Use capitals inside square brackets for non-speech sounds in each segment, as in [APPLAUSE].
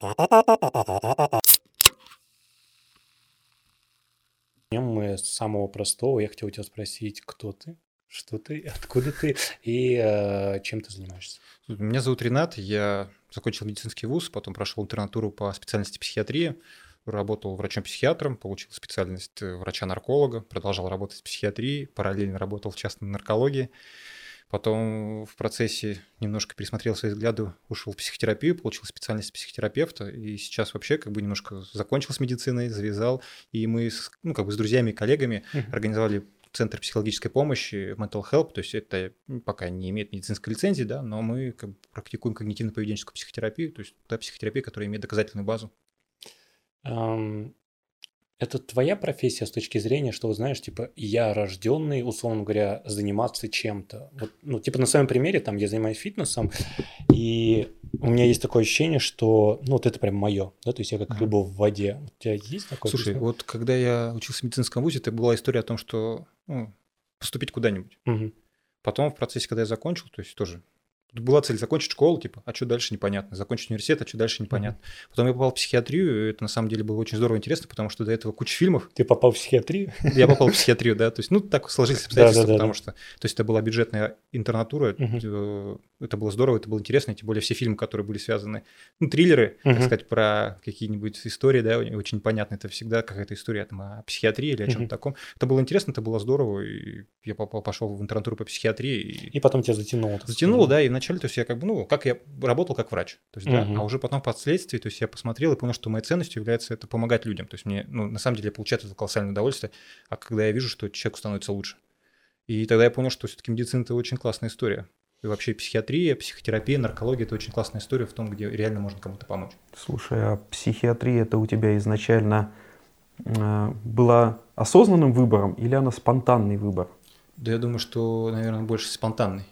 Начнем мы с самого простого. Я хотел у тебя спросить, кто ты, что ты, [LAUGHS] откуда ты и э, чем ты занимаешься? Меня зовут Ренат, я закончил медицинский вуз, потом прошел интернатуру по специальности психиатрии, работал врачом-психиатром, получил специальность врача-нарколога, продолжал работать в психиатрии, параллельно работал в частной наркологии. Потом в процессе немножко пересмотрел свои взгляды, ушел в психотерапию, получил специальность психотерапевта, и сейчас вообще как бы немножко закончил с медициной, завязал, и мы с, ну, как бы с друзьями и коллегами uh-huh. организовали Центр психологической помощи Mental Help, то есть это пока не имеет медицинской лицензии, да, но мы как бы практикуем когнитивно-поведенческую психотерапию, то есть та психотерапия, которая имеет доказательную базу. Um, это твоя профессия с точки зрения, что, знаешь, типа, я рожденный, условно говоря, заниматься чем-то. Вот, ну, типа, на своем примере, там, я занимаюсь фитнесом, и у меня есть такое ощущение, что, ну, вот это прям мое, да, то есть я как рыба в воде. У тебя есть такое? Слушай, чувство? вот когда я учился в медицинском вузе, это была история о том, что ну, поступить куда-нибудь. Угу. Потом в процессе, когда я закончил, то есть тоже была цель закончить школу, типа, а что дальше непонятно, закончить университет, а что дальше непонятно. Mm-hmm. Потом я попал в психиатрию, и это на самом деле было очень здорово и интересно, потому что до этого куча фильмов. Ты попал в психиатрию? Я попал в психиатрию, да, то есть, ну, так сложились обстоятельства, потому что, то есть, это была бюджетная интернатура, это было здорово, это было интересно, тем более все фильмы, которые были связаны, ну, триллеры, так сказать, про какие-нибудь истории, да, очень понятно, это всегда какая-то история там о психиатрии или о чем-то таком. Это было интересно, это было здорово, и я попал, пошел в интернатуру по психиатрии. И потом тебя затянуло. Затянуло, да, и вначале, то есть, я как бы, ну, как я работал как врач. То есть, да, а уже потом впоследствии, то есть я посмотрел и понял, что моей ценностью является это помогать людям. То есть мне, ну, на самом деле, я получаю это колоссальное удовольствие, а когда я вижу, что человеку становится лучше. И тогда я понял, что все-таки медицина – это очень классная история. И вообще психиатрия, психотерапия, наркология – это очень классная история в том, где реально можно кому-то помочь. Слушай, а психиатрия – это у тебя изначально э, была осознанным выбором или она спонтанный выбор? Да я думаю, что, наверное, больше спонтанный.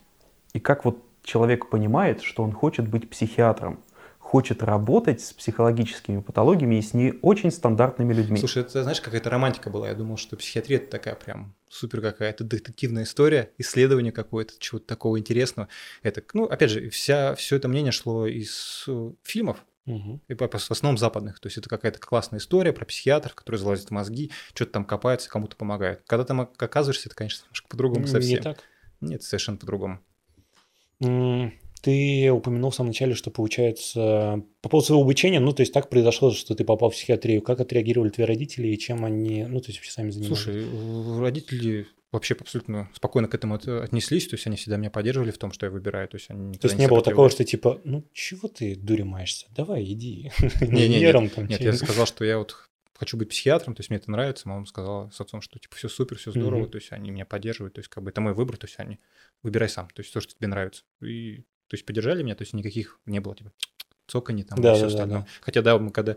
И как вот человек понимает, что он хочет быть психиатром, хочет работать с психологическими патологиями и с не очень стандартными людьми. Слушай, это знаешь, какая-то романтика была. Я думал, что психиатрия это такая прям супер какая-то детективная история, исследование какое-то, чего-то такого интересного. Это, ну, опять же, вся, все это мнение шло из э, фильмов, Угу. И в основном западных. То есть это какая-то классная история про психиатров, который залазит в мозги, что-то там копается, кому-то помогает. Когда там оказываешься, это, конечно, немножко по-другому совсем. Не так? Нет, совершенно по-другому. Ты упомянул в самом начале, что получается по поводу своего обучения, ну, то есть так произошло, что ты попал в психиатрию. Как отреагировали твои родители и чем они, ну, то есть вообще сами занимались? Слушай, родители вообще абсолютно спокойно к этому отнеслись, то есть они всегда меня поддерживали в том, что я выбираю, то есть они То есть не, не было такого, что типа, ну, чего ты дури маешься, давай, иди. Не, не, нет, нет, я сказал, что я вот хочу быть психиатром, то есть мне это нравится. Мама сказала с отцом, что типа все супер, все здорово, mm-hmm. то есть они меня поддерживают, то есть как бы это мой выбор, то есть они выбирай сам, то есть то, что тебе нравится. И то есть поддержали меня, то есть никаких не было типа цоканье там да, и все да, остальное. Да, да. Хотя да, мы когда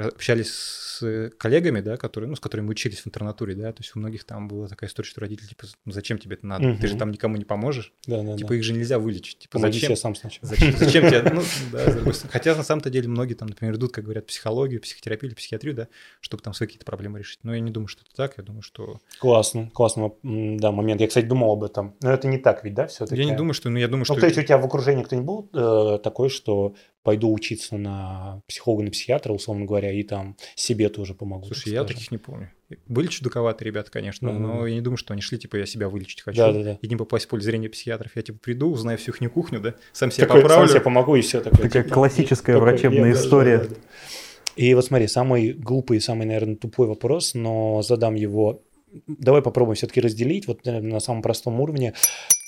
общались с коллегами, да, которые, ну, с которыми мы учились в интернатуре, да, то есть у многих там была такая история, что родители, типа, ну, зачем тебе это надо? Угу. Ты же там никому не поможешь. Да, да, типа, да. их же нельзя вылечить. Типа, Помоги зачем? сам сначала. Зачем, зачем тебе? Ну, [LAUGHS] да, Хотя на самом-то деле многие там, например, идут, как говорят, психологию, психотерапию или психиатрию, да, чтобы там свои какие-то проблемы решить. Но я не думаю, что это так, я думаю, что... Классно, классно, да, момент. Я, кстати, думал об этом. Но это не так ведь, да, все-таки? Я не думаю, что, ну, я думаю, ну, что... Ну, то есть у тебя в окружении кто-нибудь был э, такой, что пойду учиться на психолога, на психиатра, условно говоря, и там себе тоже помогу. Слушай, я таких не помню. Были чудаковатые ребята, конечно, mm-hmm. но я не думаю, что они шли, типа, я себя вылечить хочу. Да, да, да. И не попасть в поле зрения психиатров. Я, типа, приду, узнаю всю их кухню, да, сам себя такой, поправлю. Сам себе помогу, и все такое. Такая типа, классическая такой, врачебная история. Да, да, да. И вот смотри, самый глупый, самый, наверное, тупой вопрос, но задам его давай попробуем все-таки разделить вот наверное, на самом простом уровне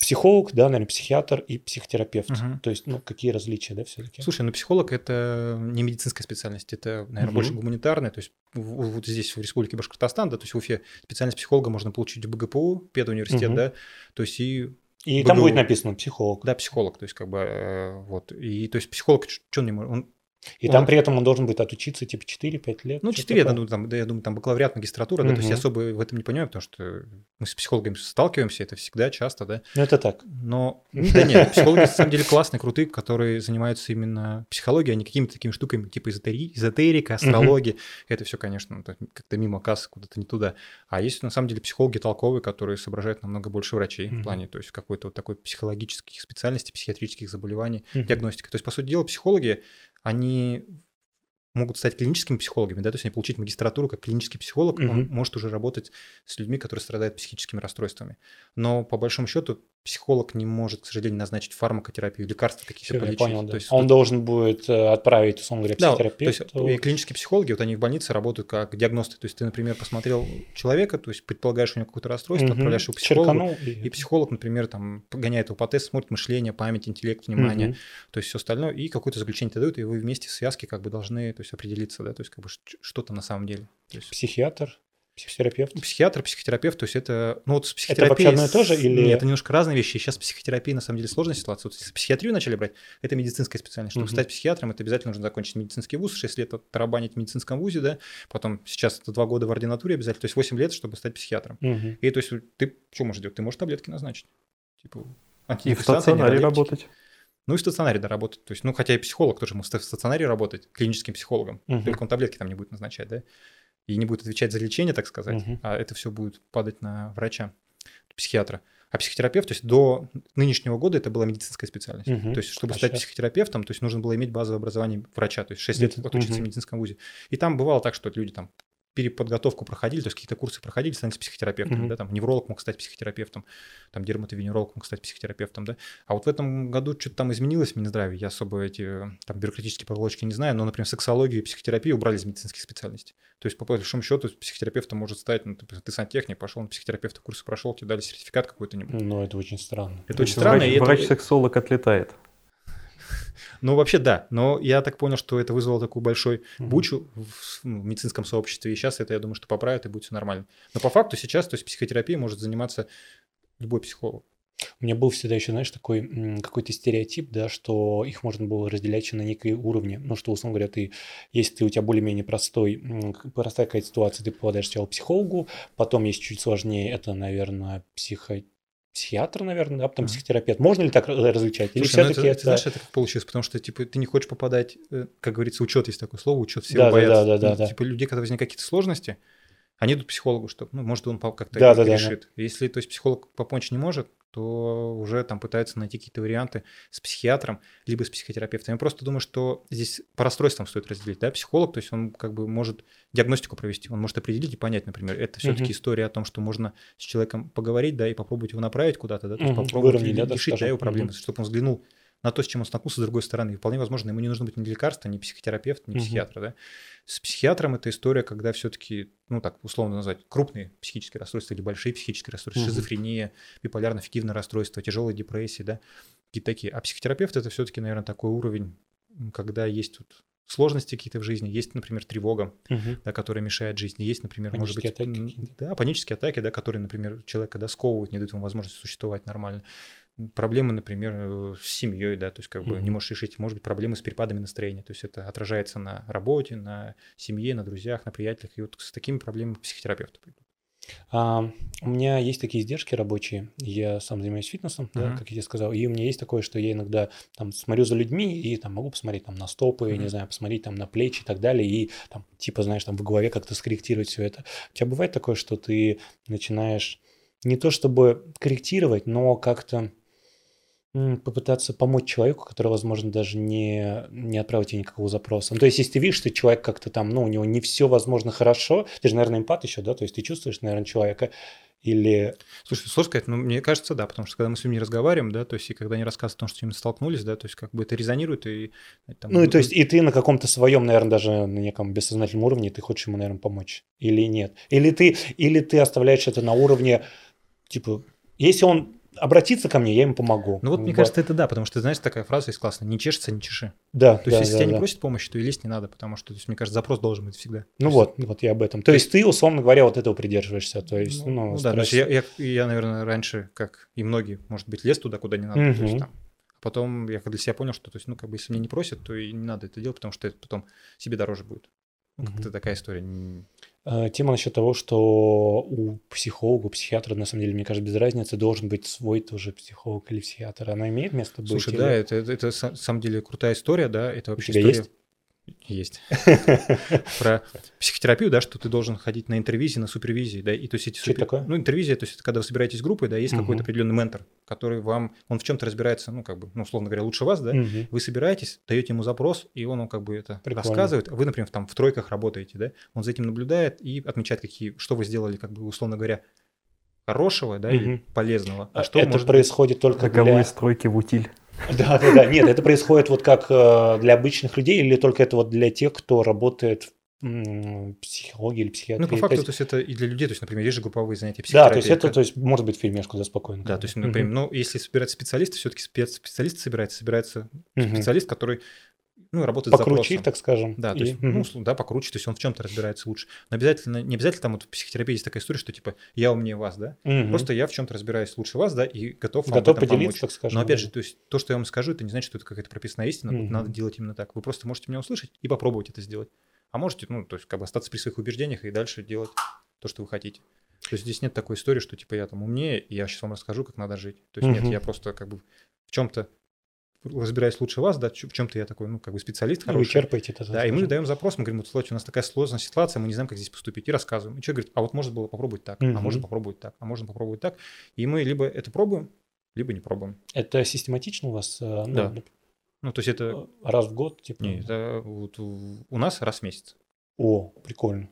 психолог, да, наверное, психиатр и психотерапевт. Угу. То есть, ну, какие различия, да, все-таки? Слушай, ну, психолог – это не медицинская специальность, это, наверное, угу. больше гуманитарная. То есть, вот здесь, в Республике Башкортостан, да, то есть в Уфе специальность психолога можно получить в БГПУ, педуниверситет, угу. да, то есть и и БГУ. там будет написано психолог. Да, психолог, то есть как бы э, вот. И то есть психолог, что он не может, он и там при этом он должен будет отучиться типа 4-5 лет. Ну, 4, я думаю, там, я думаю, там бакалавриат, магистратура, да, то есть я особо в этом не понимаю, потому что мы с психологами сталкиваемся, это всегда часто, да. Ну, это так. Но, [LAUGHS] да нет, психологи на самом деле классные, крутые, которые занимаются именно психологией, а не какими-то такими штуками, типа эзотери... эзотерика, астрология. Это все, конечно, как-то мимо кассы, куда-то не туда. А есть на самом деле психологи толковые, которые соображают намного больше врачей в плане, то есть какой-то вот такой психологических специальностей, психиатрических заболеваний, диагностика. То есть, по сути дела, психологи, они могут стать клиническими психологами, да, то есть они получить магистратуру как клинический психолог, Мгм. он может уже работать с людьми, которые страдают психическими расстройствами. Но по большому счету психолог не может, к сожалению, назначить фармакотерапию, лекарства какие-то Всё, я полечить. понял, да. То есть Он тут- должен будет э, отправить, условно говоря, да, то есть психотерапевту. и клинические психологи, вот они в больнице работают как диагносты. То есть ты, например, посмотрел человека, то есть предполагаешь у него какое-то расстройство, Мгм. отправляешь его к психологу, Черканул и- и психолог, например, там погоняет его по тесту, смотрит мышление, память, интеллект, внимание, Мгм. то есть все остальное, и какое-то заключение тебе дают, и вы вместе в связке как бы должны то есть, определиться, да, то есть как бы что там на самом деле. То есть Психиатр, психотерапевт. психиатр, психотерапевт, то есть это, ну вот с Это психотерапией... вообще одно и то же или- Нет, это немножко разные вещи. Сейчас психотерапия на самом деле сложная ситуация. Вот если психиатрию начали брать, это медицинская специальность. Чтобы Мгм. стать психиатром, это обязательно нужно закончить медицинский вуз, 6 лет тарабанить в медицинском вузе, да, потом сейчас это 2 года в ординатуре обязательно, то есть 8 лет, чтобы стать психиатром. Мгм. И то есть ты что можешь делать? Ты можешь таблетки назначить. Типа И в стационаре работать. Ну и в стационаре, да, работать. То есть, ну, хотя и психолог тоже может в стационаре работать, клиническим психологом. Мгм. Только он таблетки там не будет назначать, да? И не будет отвечать за лечение, так сказать, Мгм. а это все будет падать на врача, психиатра. А психотерапевт, то есть до нынешнего года это была медицинская специальность. Мгм. То есть, чтобы А стать щас? психотерапевтом, то есть нужно было иметь базовое образование врача, то есть 6 лет отучиться в медицинском вузе. И там бывало так, что люди там переподготовку проходили, то есть какие-то курсы проходили, становились психотерапевтами, Мгм. да, там невролог мог стать психотерапевтом, там дерматовенеролог мог стать психотерапевтом, да. А вот в этом году что-то там изменилось в Минздраве, я особо эти там бюрократические проволочки не знаю, но, например, сексологию и психотерапию убрали из медицинских специальностей. То есть, по большому счету, психотерапевтом может стать, ну, ты, ты сантехник, пошел на психотерапевта курсы прошел, тебе дали сертификат какой-то-нибудь. Ну, это очень странно. Это очень странно, и Врач- это- Врач-сексолог отлетает. [LAUGHS] Ну, вообще, да. Но я так понял, что это вызвало такую большой бучу в, ну, в медицинском сообществе. И сейчас это, я думаю, что поправят, и будет все нормально. Но по факту сейчас, то есть психотерапией может заниматься любой психолог. У меня был всегда еще, знаешь, такой какой-то стереотип, да, что их можно было разделять еще на некие уровни. Ну, что, условно говоря, ты, если ты, у тебя более-менее простой, простая какая-то ситуация, ты попадаешь сначала к психологу, потом есть чуть сложнее, это, наверное, психо... психиатр, наверное, да, потом Мгм. психотерапевт. Можно ли так различать? Или Слушай, ну все-таки это, это... ты знаешь, это как получилось? Потому что, типа, ты не хочешь попадать, э, как говорится, учет есть такое слово, учет все Да, да, боятся. да, да, Ну, да. Типа, людей, когда возникают какие-то сложности, они идут к психологу, что, ну, может, он как-то Да, да, да, решит. Если, то есть, психолог помочь не может, то уже там пытаются найти какие-то варианты с психиатром, либо с психотерапевтом. Я просто думаю, что здесь по расстройствам стоит разделить. Да? Психолог, то есть он как бы может диагностику провести, он может определить и понять, например, это все-таки Мгм. история о том, что можно с человеком поговорить, да, и попробовать его направить куда-то, да, то есть Мгм. попробовать Выровнять, да, решить да, его проблемы, Мгм. чтобы он взглянул на то, с чем он столкнулся с другой стороны. И вполне возможно, ему не нужно быть ни лекарства, ни психотерапевт, ни Мгм. психиатра. Да? С психиатром это история, когда все-таки, ну так условно назвать, крупные психические расстройства или большие психические расстройства, Мгм. шизофрения, биполярно-аффективное расстройство, тяжелые депрессии, да, какие-то такие. А психотерапевт это все-таки, наверное, такой уровень, когда есть тут сложности какие-то в жизни, есть, например, тревога, Мгм. да, которая мешает жизни, есть, например, может быть, Панические атаки да, панические атаки, да, которые, например, человека да, сковывают, не дают ему возможности существовать нормально. Проблемы, например, э, с семьей, да, то есть как бы не можешь решить, может быть, проблемы с перепадами настроения, то есть это отражается на работе, на семье, на друзьях, на приятелях, и вот с такими проблемами к психотерапевту придут. А, у меня есть такие издержки рабочие. Я сам занимаюсь фитнесом, да, Мгм. как я тебе сказал. И у меня есть такое, что я иногда там смотрю за людьми и там могу посмотреть там на стопы, Мгм. не знаю, посмотреть там на плечи и так далее. И там типа, знаешь, там в голове как-то скорректировать все это. У тебя бывает такое, что ты начинаешь не то чтобы корректировать, но как-то попытаться помочь человеку, который, возможно, даже не, не отправил тебе никакого запроса. Ну, то есть, если ты видишь, что человек как-то там, ну, у него не все, возможно, хорошо, ты же, наверное, эмпат еще, да, то есть ты чувствуешь, наверное, человека, или... Слушай, сложно сказать, но мне кажется, да, потому что когда мы с людьми разговариваем, да, то есть и когда они рассказывают о том, что с ними столкнулись, да, то есть как бы это резонирует и... Там, Ну, и то есть, и ты на каком-то своем, наверное, даже на неком бессознательном уровне, ты хочешь ему, наверное, помочь. Или нет. Или ты, или ты оставляешь это на уровне, типа, если он обратится ко мне, я ему помогу. Ну вот, мне кажется, это да, потому что, знаешь, такая фраза есть классная, не чешется, не чеши. да, То есть, да, если да, тебя не да. просят помощи, то и лезть не надо, потому что, то есть, мне кажется, запрос должен быть всегда. Ну То есть, вот, вот я об этом. То есть ты, условно говоря, вот этого придерживаешься. То есть, Ну, ну, ну да, то есть я, я, я, наверное, раньше, как и многие, может быть, лез туда, куда не надо. то есть там. А потом я для себя понял, что, то есть, ну, как бы, если меня не просят, то и не надо это делать, потому что это потом себе дороже будет. Ну, Мгм. как-то такая история. Э, Тема насчет того, что у психолога, у психиатра, на самом деле, мне кажется, без разницы, должен быть свой тоже психолог или психиатр. Она имеет место быть? Слушай, или- да, это, это, это, на самом деле крутая история, да, это вообще тебя история... есть? Есть. [LAUGHS] Про психотерапию, да, что ты должен ходить на интервизии, на супервизии, да, и то есть эти Что это такое? Ну, интервизия, то есть это когда вы собираетесь группой, да, есть Мгм. какой-то определенный ментор, который вам, он в чем-то разбирается, ну, как бы, ну, условно говоря, лучше вас, да, Мгм. вы собираетесь, даете ему запрос, и он, ну, как бы это Прикольно. рассказывает. Вы, например, там в тройках работаете, да, он за этим наблюдает и отмечает, какие, что вы сделали, как бы, условно говоря, хорошего, да, или Мгм. полезного. А А что это может быть- происходит только Роковые для... стройки в утиль. [LAUGHS] Да, да, да. Нет, это происходит вот как э, для обычных людей или только это вот для тех, кто работает в психологии или психиатрии? Ну, по факту, то есть это и для людей, то есть, например, есть же групповые занятия Да, то есть психотерапии, это, то есть, может быть, фильмешку, да, спокойно. Да, то есть, например, ну, если собирать специалисты, все-таки специалист собирается, собирается специалист, который, ну, работает Покруче их, так скажем. Да, то и- есть, мгм. ну, да, покруче, то есть он в чем-то разбирается лучше. Но обязательно, не обязательно там вот в психотерапии есть такая история, что типа я умнее вас, да, Мгм. просто я в чем-то разбираюсь лучше вас, да, и готов вам готов поделиться, помочь. так скажем. Но опять же, то есть то, что я вам скажу, это не значит, что это какая-то прописанная истина, Мгм. надо делать именно так. Вы просто можете меня услышать и попробовать это сделать. А можете, ну, то есть как бы остаться при своих убеждениях и дальше делать то, что вы хотите. То есть здесь нет такой истории, что типа я там умнее, и я сейчас вам расскажу, как надо жить. То есть Мгм. нет, я просто как бы в чем-то разбираюсь лучше вас, да, в чем-то я такой, ну, как бы специалист Ну, вы хороший. черпаете это. Да, и мы даем запрос, мы говорим, вот, слушайте, у нас такая сложная ситуация, мы не знаем, как здесь поступить, и рассказываем. И человек говорит, а вот можно было попробовать так, а Мгм. можно попробовать так, а можно попробовать так. И мы либо это пробуем, либо не пробуем. Это систематично у вас? э, ну, Да. Ну, то есть это, Раз в год, типа? не, это вот у, нас раз в месяц. О, прикольно.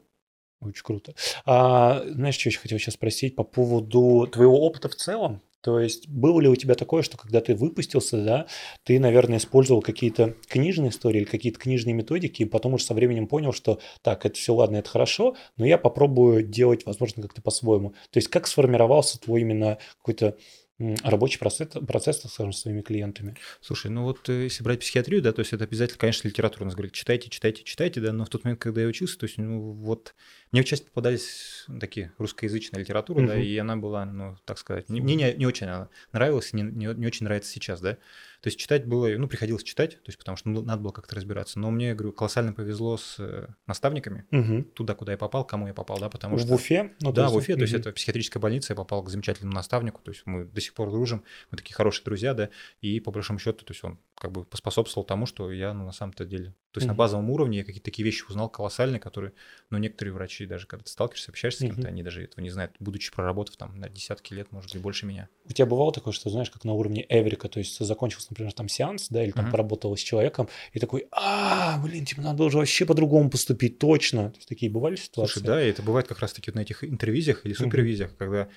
Очень круто. А, знаешь, что еще хотел сейчас спросить по поводу твоего опыта в целом? То есть было ли у тебя такое, что когда ты выпустился, да, ты, наверное, использовал какие-то книжные истории или какие-то книжные методики, и потом уже со временем понял, что так, это все ладно, это хорошо, но я попробую делать, возможно, как-то по-своему. То есть как сформировался твой именно какой-то рабочий процесс, процесс, так скажем, с своими клиентами? Слушай, ну вот э, если брать психиатрию, да, то есть это обязательно, конечно, литература. Нас говорят, читайте, читайте, читайте, да, но в тот момент, когда я учился, то есть, ну вот, мне часто попадались такие русскоязычная литература, да, Мгм. и она была, ну, так сказать, не- мне не, не очень она нравилась, не, не, не очень нравится сейчас, да. То есть читать было, ну, приходилось читать, то есть потому что ну, надо было как-то разбираться. Но мне, говорю, колоссально повезло с э, наставниками, Мгм. туда, куда я попал, кому я попал, да, потому в что... Уфе? Ну, да, в Уфе, то есть это психиатрическая больница, я попал к замечательному наставнику, то есть мы до сих пор дружим, мы такие хорошие друзья, да, и по большому счету, то есть он как бы поспособствовал тому, что я, ну, на самом-то деле, то есть на Мгм. базовом уровне я какие-то такие вещи узнал колоссальные, которые, ну, некоторые врачи даже, когда ты сталкиваешься, общаешься с кем-то, Мгм. они даже этого не знают, будучи проработав там на десятки лет, может быть, больше меня. У тебя бывало такое, что, знаешь, как на уровне Эврика, то есть закончился, например, там сеанс, да, или там Мгм. поработал с человеком, и такой, а, блин, типа, надо уже вообще по-другому поступить, точно. То есть такие бывали ситуации? Слушай, да, и это бывает как раз-таки на этих интервизиях или супервизиях, когда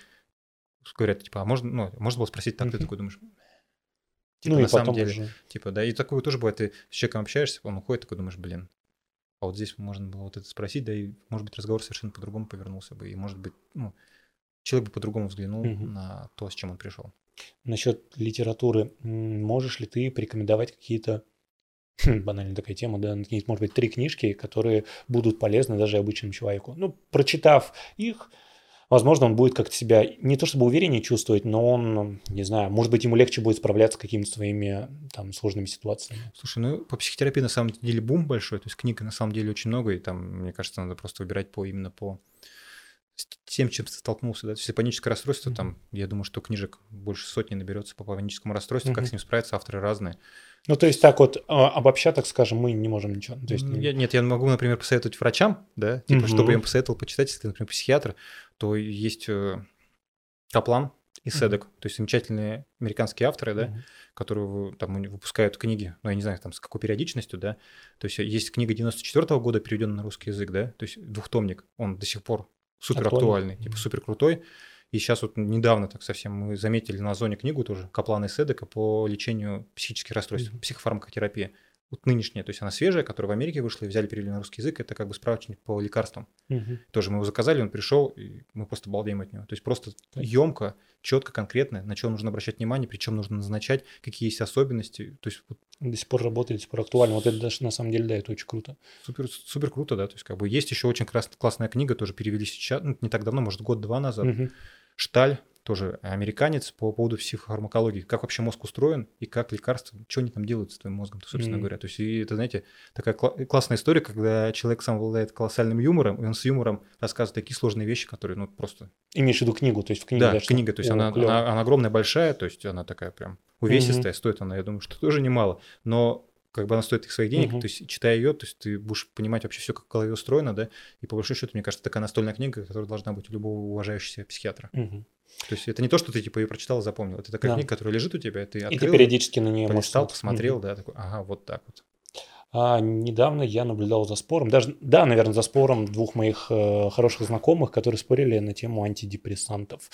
говорят, типа, а можно, ну, можно было спросить так, ты Мгм. такой думаешь, типа, ну и на самом деле, уже. Типа, да, и такое тоже бывает, ты с человеком общаешься, он уходит, такой думаешь, блин, а вот здесь можно было вот это спросить, да, и, может быть, разговор совершенно по-другому повернулся бы, и, может быть, ну, человек бы по-другому взглянул Мгм. на то, с чем он пришел. Насчет литературы, можешь ли ты порекомендовать какие-то, хм, банальная такая тема, да, может быть, три книжки, которые будут полезны даже обычному человеку? Ну, прочитав их, возможно, он будет как-то себя не то чтобы увереннее чувствовать, но он, не знаю, может быть, ему легче будет справляться с какими-то своими там сложными ситуациями. Слушай, ну, по психотерапии на самом деле бум большой, то есть книг на самом деле очень много, и там, мне кажется, надо просто выбирать по именно по с тем, чем ты столкнулся, да, то есть паническое расстройство, Мгм. там, я думаю, что книжек больше сотни наберется по паническому расстройству, как Мгм. с ним справиться, авторы разные. Ну, то есть так вот а, обобща, так скажем, мы не можем ничего. То есть, я- нет, я могу, например, посоветовать врачам, да, типа, Мгм. чтобы я им посоветовал почитать, если ты, например, психиатр, то есть э, Каплан и. Седок, то есть замечательные американские авторы, да, Мгм. которые там выпускают книги, ну, я не знаю, там, с какой периодичностью, да, то есть есть книга 94 года, переведенная на русский язык, да, то есть двухтомник, он до сих пор супер Актуальный. актуальный, типа супер крутой, и сейчас вот недавно так совсем мы заметили на Озоне книгу тоже Каплана и Седека по лечению психических расстройств, Мгм. психофармакотерапия. Вот нынешняя, то есть она свежая, которая в Америке вышла и взяли, перевели на русский язык, это как бы справочник по лекарствам. Мгм. Тоже мы его заказали, он пришел, и мы просто балдеем от него. То есть просто Так. емко, четко, конкретно, на что нужно обращать внимание, причем нужно назначать, какие есть особенности. То есть вот До сих пор работает, до сих пор актуально. Вот это даже на самом деле, да, это очень круто. супер, супер круто, да. То есть как бы есть еще очень крас- классная книга, тоже перевели сейчас, ну, не так давно, может, год-два назад. Мгм. Шталь, тоже американец, по поводу психофармакологии, как вообще мозг устроен и как лекарства, что они там делают с твоим мозгом, собственно Мгм. говоря. То есть, и это, знаете, такая кла- классная история, когда человек сам обладает колоссальным юмором, и он с юмором рассказывает такие сложные вещи, которые, ну, просто... Имеешь в виду книгу, то есть в книге да, даже книга, то есть О, она, она, она огромная, большая, то есть она такая прям увесистая, стоит она, я думаю, что тоже немало, но как бы она стоит их своих денег, Мгм. то есть читая ее, то есть ты будешь понимать вообще все, как в голове устроено, да, и по большому счету, мне кажется, такая настольная книга, которая должна быть у любого уважающегося психиатра. Мгм. То есть это не то, что ты типа ее прочитал и запомнил, это такая Да. книга, которая лежит у тебя, ты И ты открыл, периодически на нее полистал, можешь... посмотрел, Мгм. да, такой, ага, вот так вот. А недавно я наблюдал за спором, даже, да, наверное, за спором двух моих э, хороших знакомых, которые спорили на тему антидепрессантов.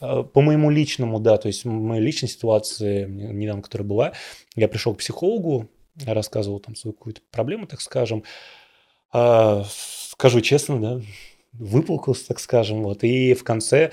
Э, по моему личному, да, то есть моей личной ситуации, недавно, которая была, я пришел к психологу, рассказывал там свою какую-то проблему, так скажем. А, скажу честно, да, выплакался, так скажем, вот. И в конце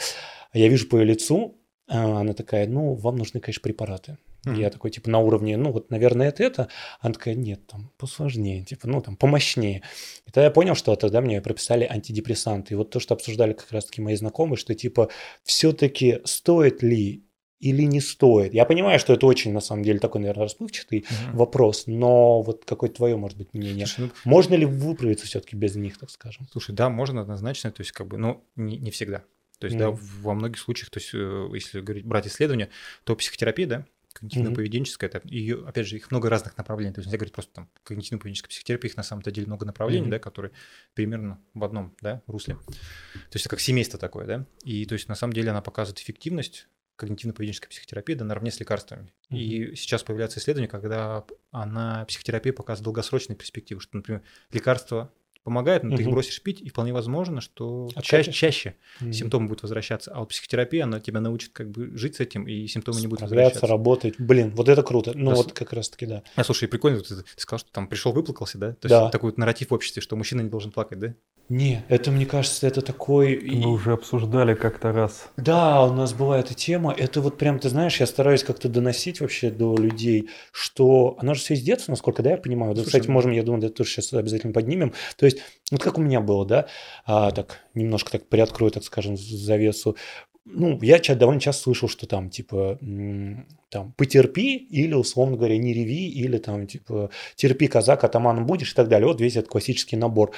я вижу по ее лицу, а, она такая, ну, вам нужны, конечно, препараты. Мгм. Я такой, типа, на уровне, ну, вот, наверное, это это. Она такая, нет, там, посложнее, типа, ну, там, помощнее. И тогда я понял, что тогда мне прописали антидепрессанты. И вот то, что обсуждали как раз-таки мои знакомые, что, типа, все-таки стоит ли или не стоит. Я понимаю, что это очень, на самом деле, такой, наверное, расплывчатый Мгм. вопрос, но вот какое твое, может быть, мнение? Слушай, ну, Можно ли выправиться все-таки без них, так скажем? Слушай, да, можно однозначно, то есть как бы, но не, не всегда. То есть, да, Мгм. во многих случаях, то есть, э, если говорить, брать исследования, то психотерапия, да, когнитивно-поведенческая, это, ее, опять же, их много разных направлений. То есть нельзя говорить просто там когнитивно-поведенческая психотерапия, их на самом-то деле много направлений, Мгм. да, которые примерно в одном, да, русле. То есть это как семейство такое, да, и то есть на самом деле она показывает эффективность когнитивно-поведенческая психотерапия, да, наравне с лекарствами. И сейчас появляются исследования, когда она, психотерапия показывает долгосрочные перспективы, что, например, лекарства помогают, но ты их бросишь пить, и вполне возможно, что Откатишься. чаще, чаще Мгм. симптомы будут возвращаться. А вот психотерапия, она тебя научит как бы жить с этим, и симптомы не будут возвращаться. работать. Блин, вот это круто. Ну, Да, вот как раз-таки, да. А, слушай, прикольно, ты, ты сказал, что там пришел, выплакался, да? То Да. есть такой вот нарратив в обществе, что мужчина не должен плакать, да? Не, это, мне кажется, это такой... и- Мы уже обсуждали как-то раз. Да, у нас была эта тема. Это вот прям, ты знаешь, я стараюсь как-то доносить вообще до людей, что она же все из детства, насколько, да, я понимаю. Да, Слушай, кстати, можем, я думаю, это тоже сейчас обязательно поднимем. То есть, вот как у меня было, да, а, так, немножко так приоткрою, так скажем, завесу. Ну, я довольно часто слышал, что там, типа, там, потерпи, или, условно говоря, не реви, или там, типа, терпи, казак, атаманом будешь и так далее. Вот весь этот классический набор.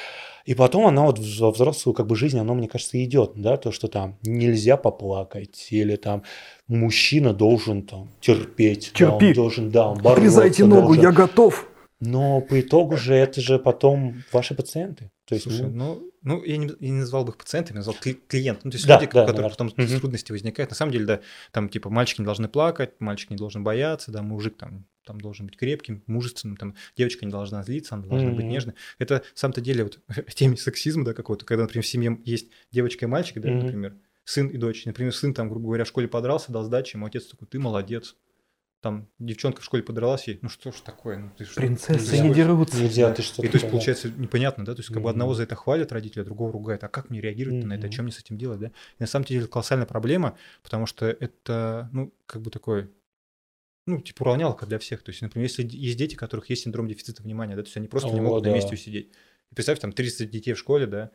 И потом она вот во взрослую как бы жизнь, оно, мне кажется, идет, да, то, что там нельзя поплакать, или там мужчина должен там терпеть, да, он Терпи. должен, да, он бороться Отрезайте ногу, должен. я готов. Но по итогу же это же потом ваши пациенты. То есть, Слушай, ну, ну, я, не, я не назвал бы их пациентами, я назвал кли- клиент. Ну, то есть Да, люди, да, у которых наверное. потом Мгм. трудности возникают. На самом деле, да, там типа мальчики не должны плакать, мальчик не должен бояться, да, мужик там, там должен быть крепким, мужественным, там девочка не должна злиться, она должна быть Мгм. нежной. Это, на самом-то деле, вот [LAUGHS] в теме сексизма, да, какого-то, когда, например, в семье есть девочка и мальчик, да, Мгм. например, сын и дочь. Например, сын там, грубо говоря, в школе подрался, дал сдачи, ему отец такой, ты молодец. Там девчонка в школе подралась ей, ну что ж такое, ну ты что? Принцессы Нельзя. не дерутся. нельзя, Да. ты что И то есть получается непонятно, да, то есть как бы одного за это хвалят родители, а другого ругают. А как мне реагировать на это, Мгм. чем мне с этим делать, да? И на самом деле это колоссальная проблема, потому что это, ну, как бы такой, ну, типа уравнялка для всех. То есть, например, если есть дети, у которых есть синдром дефицита внимания, да, то есть они просто не О, могут да. на месте усидеть. И представь, там 30 детей в школе, да,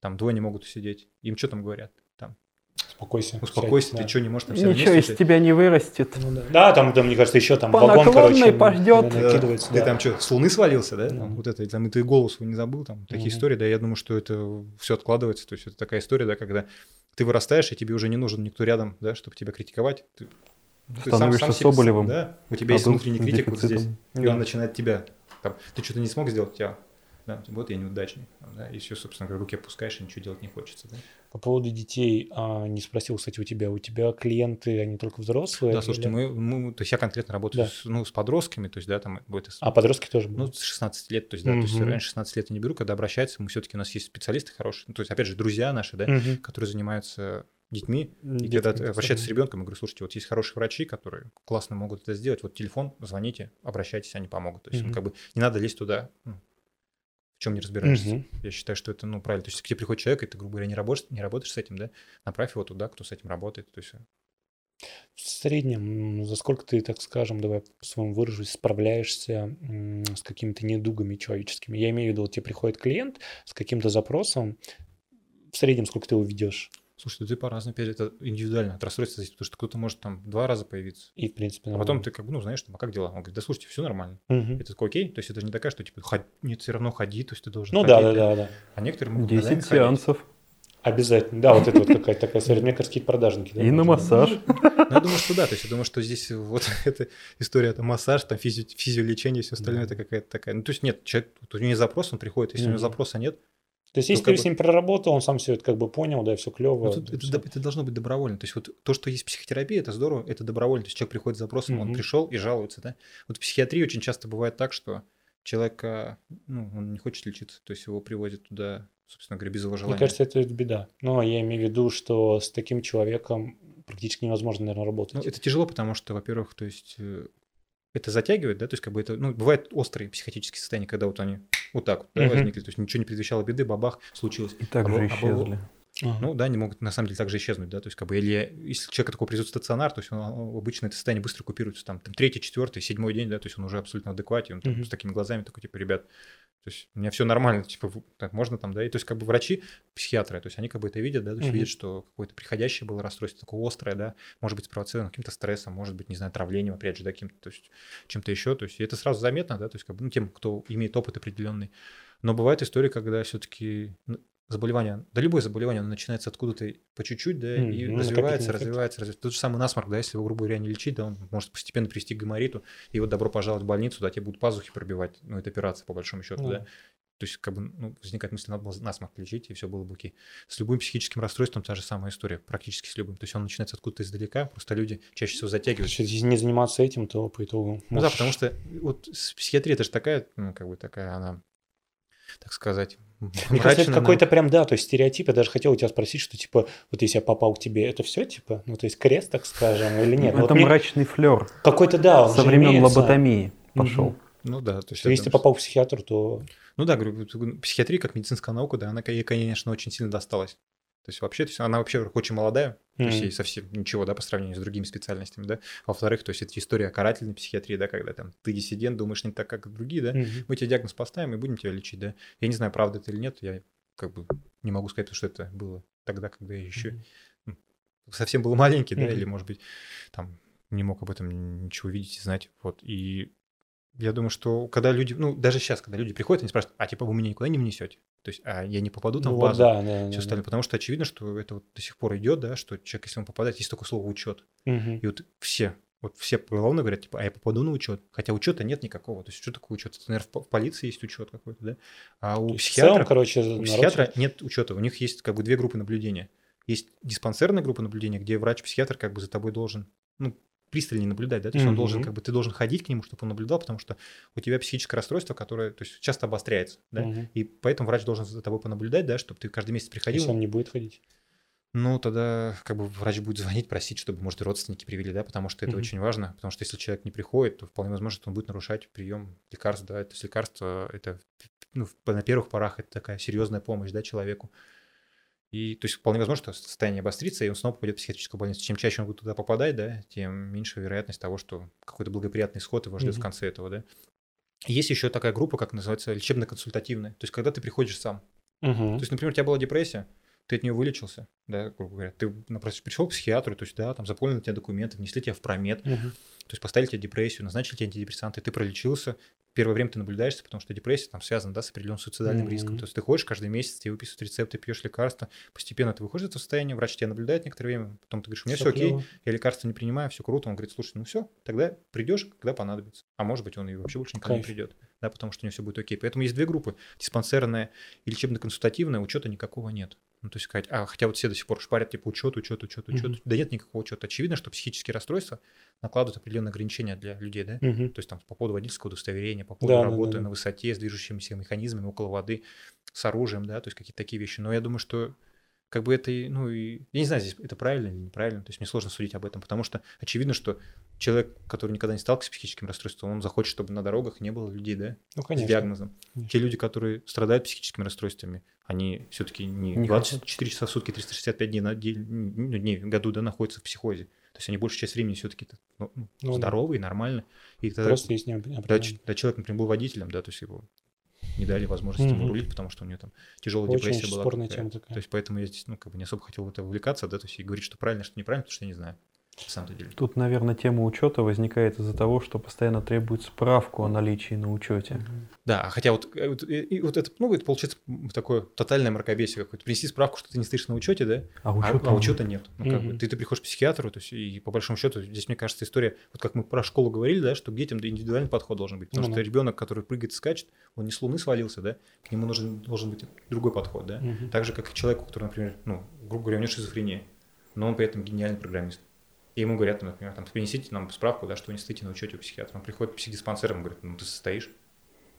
там двое не могут усидеть. Им что там говорят? Успокойся. успокойся, сядь, ты да. что, не можешь там на Ничего из тебя не вырастет. Ну да. Да, там, там, мне кажется, еще там По вагон, короче, пождёт. да, Да, накидывается, ты да. там что, с луны свалился, да? Да. Там, вот это, и там, и ты голову свою не забыл, там, такие Мгм. истории, да, я думаю, что это все откладывается, то есть это такая история, да, когда ты вырастаешь, и тебе уже не нужен никто рядом, да, чтобы тебя критиковать. Ты, ты Становишься себе- Соболевым. Да, у тебя есть Адult внутренний критик вот здесь, и Да. он начинает тебя, там, ты что-то не смог сделать, тебя, да, вот я неудачник, да, и все, собственно говоря, руки опускаешь, и ничего делать не хочется, да. По поводу детей, а, не спросил, кстати, у тебя, у тебя клиенты, они только взрослые? Да, слушайте, или- мы, мы- то есть я конкретно работаю Да. с, ну, с подростками, то есть, да, там будет А подростки тоже Ну, будут? с 16 лет, то есть, да, то есть раньше 16 лет я не беру, когда обращаются, мы все-таки у нас есть специалисты хорошие, ну, то есть, опять же, друзья наши, да, Мгм. которые занимаются детьми, и Детским когда ты обращаешься с ребенком, я говорю, слушайте, вот есть хорошие врачи, которые классно могут это сделать, вот телефон, звоните, обращайтесь, они помогут. То есть, ну, Мгм. как бы не надо лезть туда, ну, в чем не разбираешься. Мгм. Я считаю, что это, ну, правильно. То есть, к тебе приходит человек, и ты, грубо говоря, не работаешь, не работаешь с этим, да, направь его туда, кто с этим работает. То есть, В среднем, за сколько ты, так скажем, давай по-своему выражусь, справляешься с какими-то недугами человеческими? Я имею в виду, вот тебе приходит клиент с каким-то запросом, в среднем сколько ты его ведешь? Слушай, ну, ты по-разному, опять это индивидуально от расстройства зависит, потому что кто-то может там два раза появиться, И, в принципе, А потом нормально. ты как бы, ну, знаешь, там, а как дела? Он говорит, да слушайте, все нормально. Мгм. Это такой окей, то есть это не такая, что типа, ход... нет, все равно ходи, то есть ты должен Ну да, ходить, да, да, да. А некоторые могут годами 10 ходить. сеансов. Обязательно. Да, вот это вот какая-то такая история. Мне кажется, какие-то продажники. да, И на массаж. Ну, я думаю, что да, то есть я думаю, что здесь вот [LAUGHS] эта история, это массаж, там физи- физиолечение, все остальное, Да. это какая-то такая. Ну, то есть нет, человек, у него есть запрос, он приходит, если у него запроса нет, То есть, Ну, если ты бы- с ним проработал, он сам все это как бы понял, да, все клево. ну, тут это, до- это должно быть добровольно. То есть вот то, что есть психотерапия, это здорово, это добровольно. То есть человек приходит с запросом, он Мгм. пришел и жалуется, да. Вот в психиатрии очень часто бывает так, что человек, а, ну, он не хочет лечиться, то есть его приводят туда, собственно говоря, без его желания. Мне кажется, это беда. Но я имею в виду, что с таким человеком практически невозможно, наверное, работать. Ну, это тяжело, потому что, во-первых, то есть э, это затягивает, да, то есть как бы это, ну, бывают острые психотические состояния, когда вот они вот так вот да, возникли, то есть ничего не предвещало беды, бабах, случилось. И так А же а бо- исчезли. Ага. Ну да, они могут на самом деле также исчезнуть, да, то есть как бы, или если человек такой придет в стационар, то есть он а, обычно это состояние быстро купируется, там, там третий, четвертый, седьмой день, да, то есть он уже абсолютно в адеквате, он там Мгм. с такими глазами такой, типа, ребят, то есть у меня все нормально, типа, так, можно там, да, и то есть как бы врачи, психиатры, то есть они как бы это видят, да, то есть Мгм. видят, что какое-то приходящее было расстройство, такое острое, да, может быть спровоцировано каким-то стрессом, может быть, не знаю, травлением, опять же, да, каким-то, то есть чем-то еще, то есть и это сразу заметно, да, то есть как бы, ну, тем, кто имеет опыт определенный. Но бывает история, когда все-таки заболевание, да любое заболевание, оно начинается откуда-то по чуть-чуть, да, Мгм, и ну, развивается, развивается, развивается. Тот же самый насморк, да, если его, грубо говоря, не лечить, да, он может постепенно привести к гаймориту, и вот добро пожаловать в больницу, да, тебе будут пазухи пробивать, ну, это операция, по большому счету, Ну, да. То есть, как бы, ну, возникает мысль, надо было насморк лечить, и все было бы окей. С любым психическим расстройством та же самая история, практически с любым. То есть он начинается откуда-то издалека, просто люди чаще всего затягивают. Если не заниматься этим, то по итогу... Ну да, можешь- потому что вот психиатрия это же такая, ну, как бы такая она, так сказать, Мне кажется, это какой-то прям, да, то есть стереотип. Я даже хотел у тебя спросить, что типа, вот если я попал к тебе, это все типа, ну то есть крест, так скажем, или нет? Это Вот мне мрачный флер Какой-то, да, со времен имеется. лоботомии пошел. Ну да, то есть... Что если ты попал к психиатру, то... Ну да, говорю, психиатрия как медицинская наука, да, она, ей, конечно, очень сильно досталась. То есть вообще, то есть она вообще очень молодая, то есть ей совсем ничего, да, по сравнению с другими специальностями, да. А Во-вторых, то есть это история карательной психиатрии, да, когда там ты диссидент, думаешь не так, как другие, да, Мгм. мы тебе диагноз поставим и будем тебя лечить, да. Я не знаю, правда это или нет, я как бы не могу сказать, что это было тогда, когда я еще Мгм. совсем был маленький, да, Мгм. или, может быть, там не мог об этом ничего видеть и знать, вот. И я думаю, что когда люди, ну, даже сейчас, когда люди приходят, они спрашивают, а типа вы меня никуда не внесете? То есть, а я не попаду там Ну в базу? да, да, да, все да. остальное, потому что очевидно, что это вот до сих пор идет, да, что человек, если он попадает, есть такое слово учет. Мгм. И вот все, вот все поголовно говорят, типа, а я попаду на учет. Хотя учета нет никакого. То есть, что такое учет? Это, наверное, в по- в полиции есть учет какой-то, да? А у психиатра, целом, короче, у народ- психиатра нет учета. У них есть как бы две группы наблюдения. Есть диспансерная группа наблюдения, где врач-психиатр как бы за тобой должен, ну, пристально наблюдать, да, то есть он должен, как бы, ты должен ходить к нему, чтобы он наблюдал, потому что у тебя психическое расстройство, которое, то есть, часто обостряется, да, Мгм. и поэтому врач должен за тобой понаблюдать, да, чтобы ты каждый месяц приходил, Если он не будет ходить. ну, тогда как бы врач будет звонить, просить, чтобы, может, родственники привели, да, потому что это Мгм. очень важно, потому что если человек не приходит, то вполне возможно, что он будет нарушать прием лекарств, да, то есть лекарства, это, ну, на первых порах это такая серьезная помощь, да, человеку. И, то есть, вполне возможно, что состояние обострится, и он снова попадет в психиатрическую больницу. Чем чаще он будет туда попадать, да, тем меньше вероятность того, что какой-то благоприятный исход его ждет в Мгм. конце этого, да. Есть еще такая группа, как называется, лечебно-консультативная. То есть, когда ты приходишь сам, Мгм. то есть, например, у тебя была депрессия, ты от нее вылечился, да, грубо говоря, ты напротив, пришел к психиатру, то есть, да, там заполнили тебе документы, внесли тебя в промет, Мгм. то есть поставили тебе депрессию, назначили тебе антидепрессанты, ты пролечился. Первое время ты наблюдаешься, потому что депрессия там связана да, с определенным суицидальным Мгм. риском. То есть ты ходишь каждый месяц, тебе выписывают рецепты, пьешь лекарства, постепенно ты выходишь из этого состояния, врач тебя наблюдает некоторое время, потом ты говоришь, у меня все, Всё окей, я лекарства не принимаю, все круто. Он говорит, слушай, ну все, тогда придешь, когда понадобится. А может быть, он и вообще больше никогда не Кайф. придет, да, потому что у него все будет окей. Поэтому есть две группы, диспансерная и лечебно-консультативная, учета никакого нет. Ну, то есть сказать, а, хотя вот все до сих пор шпарят, типа, учет, учет, учет, учет. Мгм. Да нет никакого учета. Очевидно, что психические расстройства накладывают определенные ограничения для людей, да? Мгм. То есть там по поводу водительского удостоверения, по поводу да, работы да, да. на высоте, с движущимися механизмами около воды, с оружием, да, то есть какие-то такие вещи. Но я думаю, что как бы это, ну, и, я не знаю, здесь это правильно или неправильно, то есть мне сложно судить об этом, потому что очевидно, что человек, который никогда не сталкивался с психическим расстройством, он захочет, чтобы на дорогах не было людей, да, Ну, с конечно. диагнозом. Конечно. Те люди, которые страдают психическими расстройствами, они все-таки не, Не 24 часа в сутки, 365 дней, на, де- ну, дней в году да, находятся в психозе. То есть они большую часть времени все-таки ну, ну, Ну да. здоровые, нормально. И тогда, Просто есть определенные. ч- когда человек, например, был водителем, да, то есть его не дали возможности ему Мгм. рулить, потому что у него там тяжелая Очень депрессия была. спорная тема такая. То есть поэтому я здесь, ну, как бы не особо хотел в это вовлекаться, да, то есть и говорить, что правильно, что неправильно, потому что я не знаю. На самом деле. Тут, наверное, тема учета возникает из-за того, что постоянно требует справку о наличии на учете. Да, хотя вот, э, вот, и, вот это, ну, это получается такое тотальное мракобесие какое-то. Принеси справку, что ты не стоишь на учете, да? А А, учета, а учета нет. Ну, как Мгм. бы, ты, ты приходишь к психиатру, то есть, и по большому счету, здесь, мне кажется, история, вот как мы про школу говорили, да, что к детям индивидуальный подход должен быть. Потому Ну что ребенок, который прыгает, скачет, он не с луны свалился, да, к нему нужен, должен быть другой подход, да. Мгм. Так же, как и человеку, который, например, ну, грубо говоря, у него шизофрения, но он при этом гениальный программист. И ему говорят, ну, например, там, принесите нам справку, да, что вы не стоите на учете у психиатра. Он приходит к психдиспансерам говорит, ну, ты состоишь.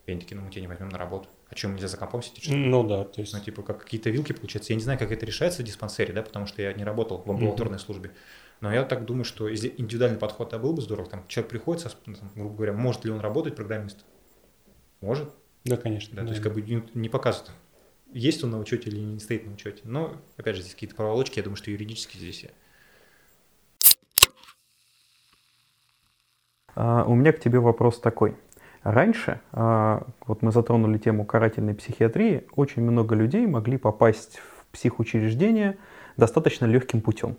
И они такие, ну, мы тебя не возьмем на работу. А что, нельзя за компом сидеть? что ли?» Ну да, то есть... Ну, типа, как какие-то вилки, получается. Я не знаю, как это решается в диспансере, да, потому что я не работал в амбулаторной службе. Но я так думаю, что индивидуальный подход, то был бы здорово. Там человек приходит, со, ну, там, грубо говоря, может ли он работать программист? Может, Да, конечно. да, то есть как бы не, не показывает, есть он на учете или не стоит на учете. Но, опять же, здесь какие-то проволочки, я думаю, что юридически здесь я. А, У меня к тебе вопрос такой. Раньше, а, вот мы затронули тему карательной психиатрии, очень много людей могли попасть в психучреждение достаточно легким путем.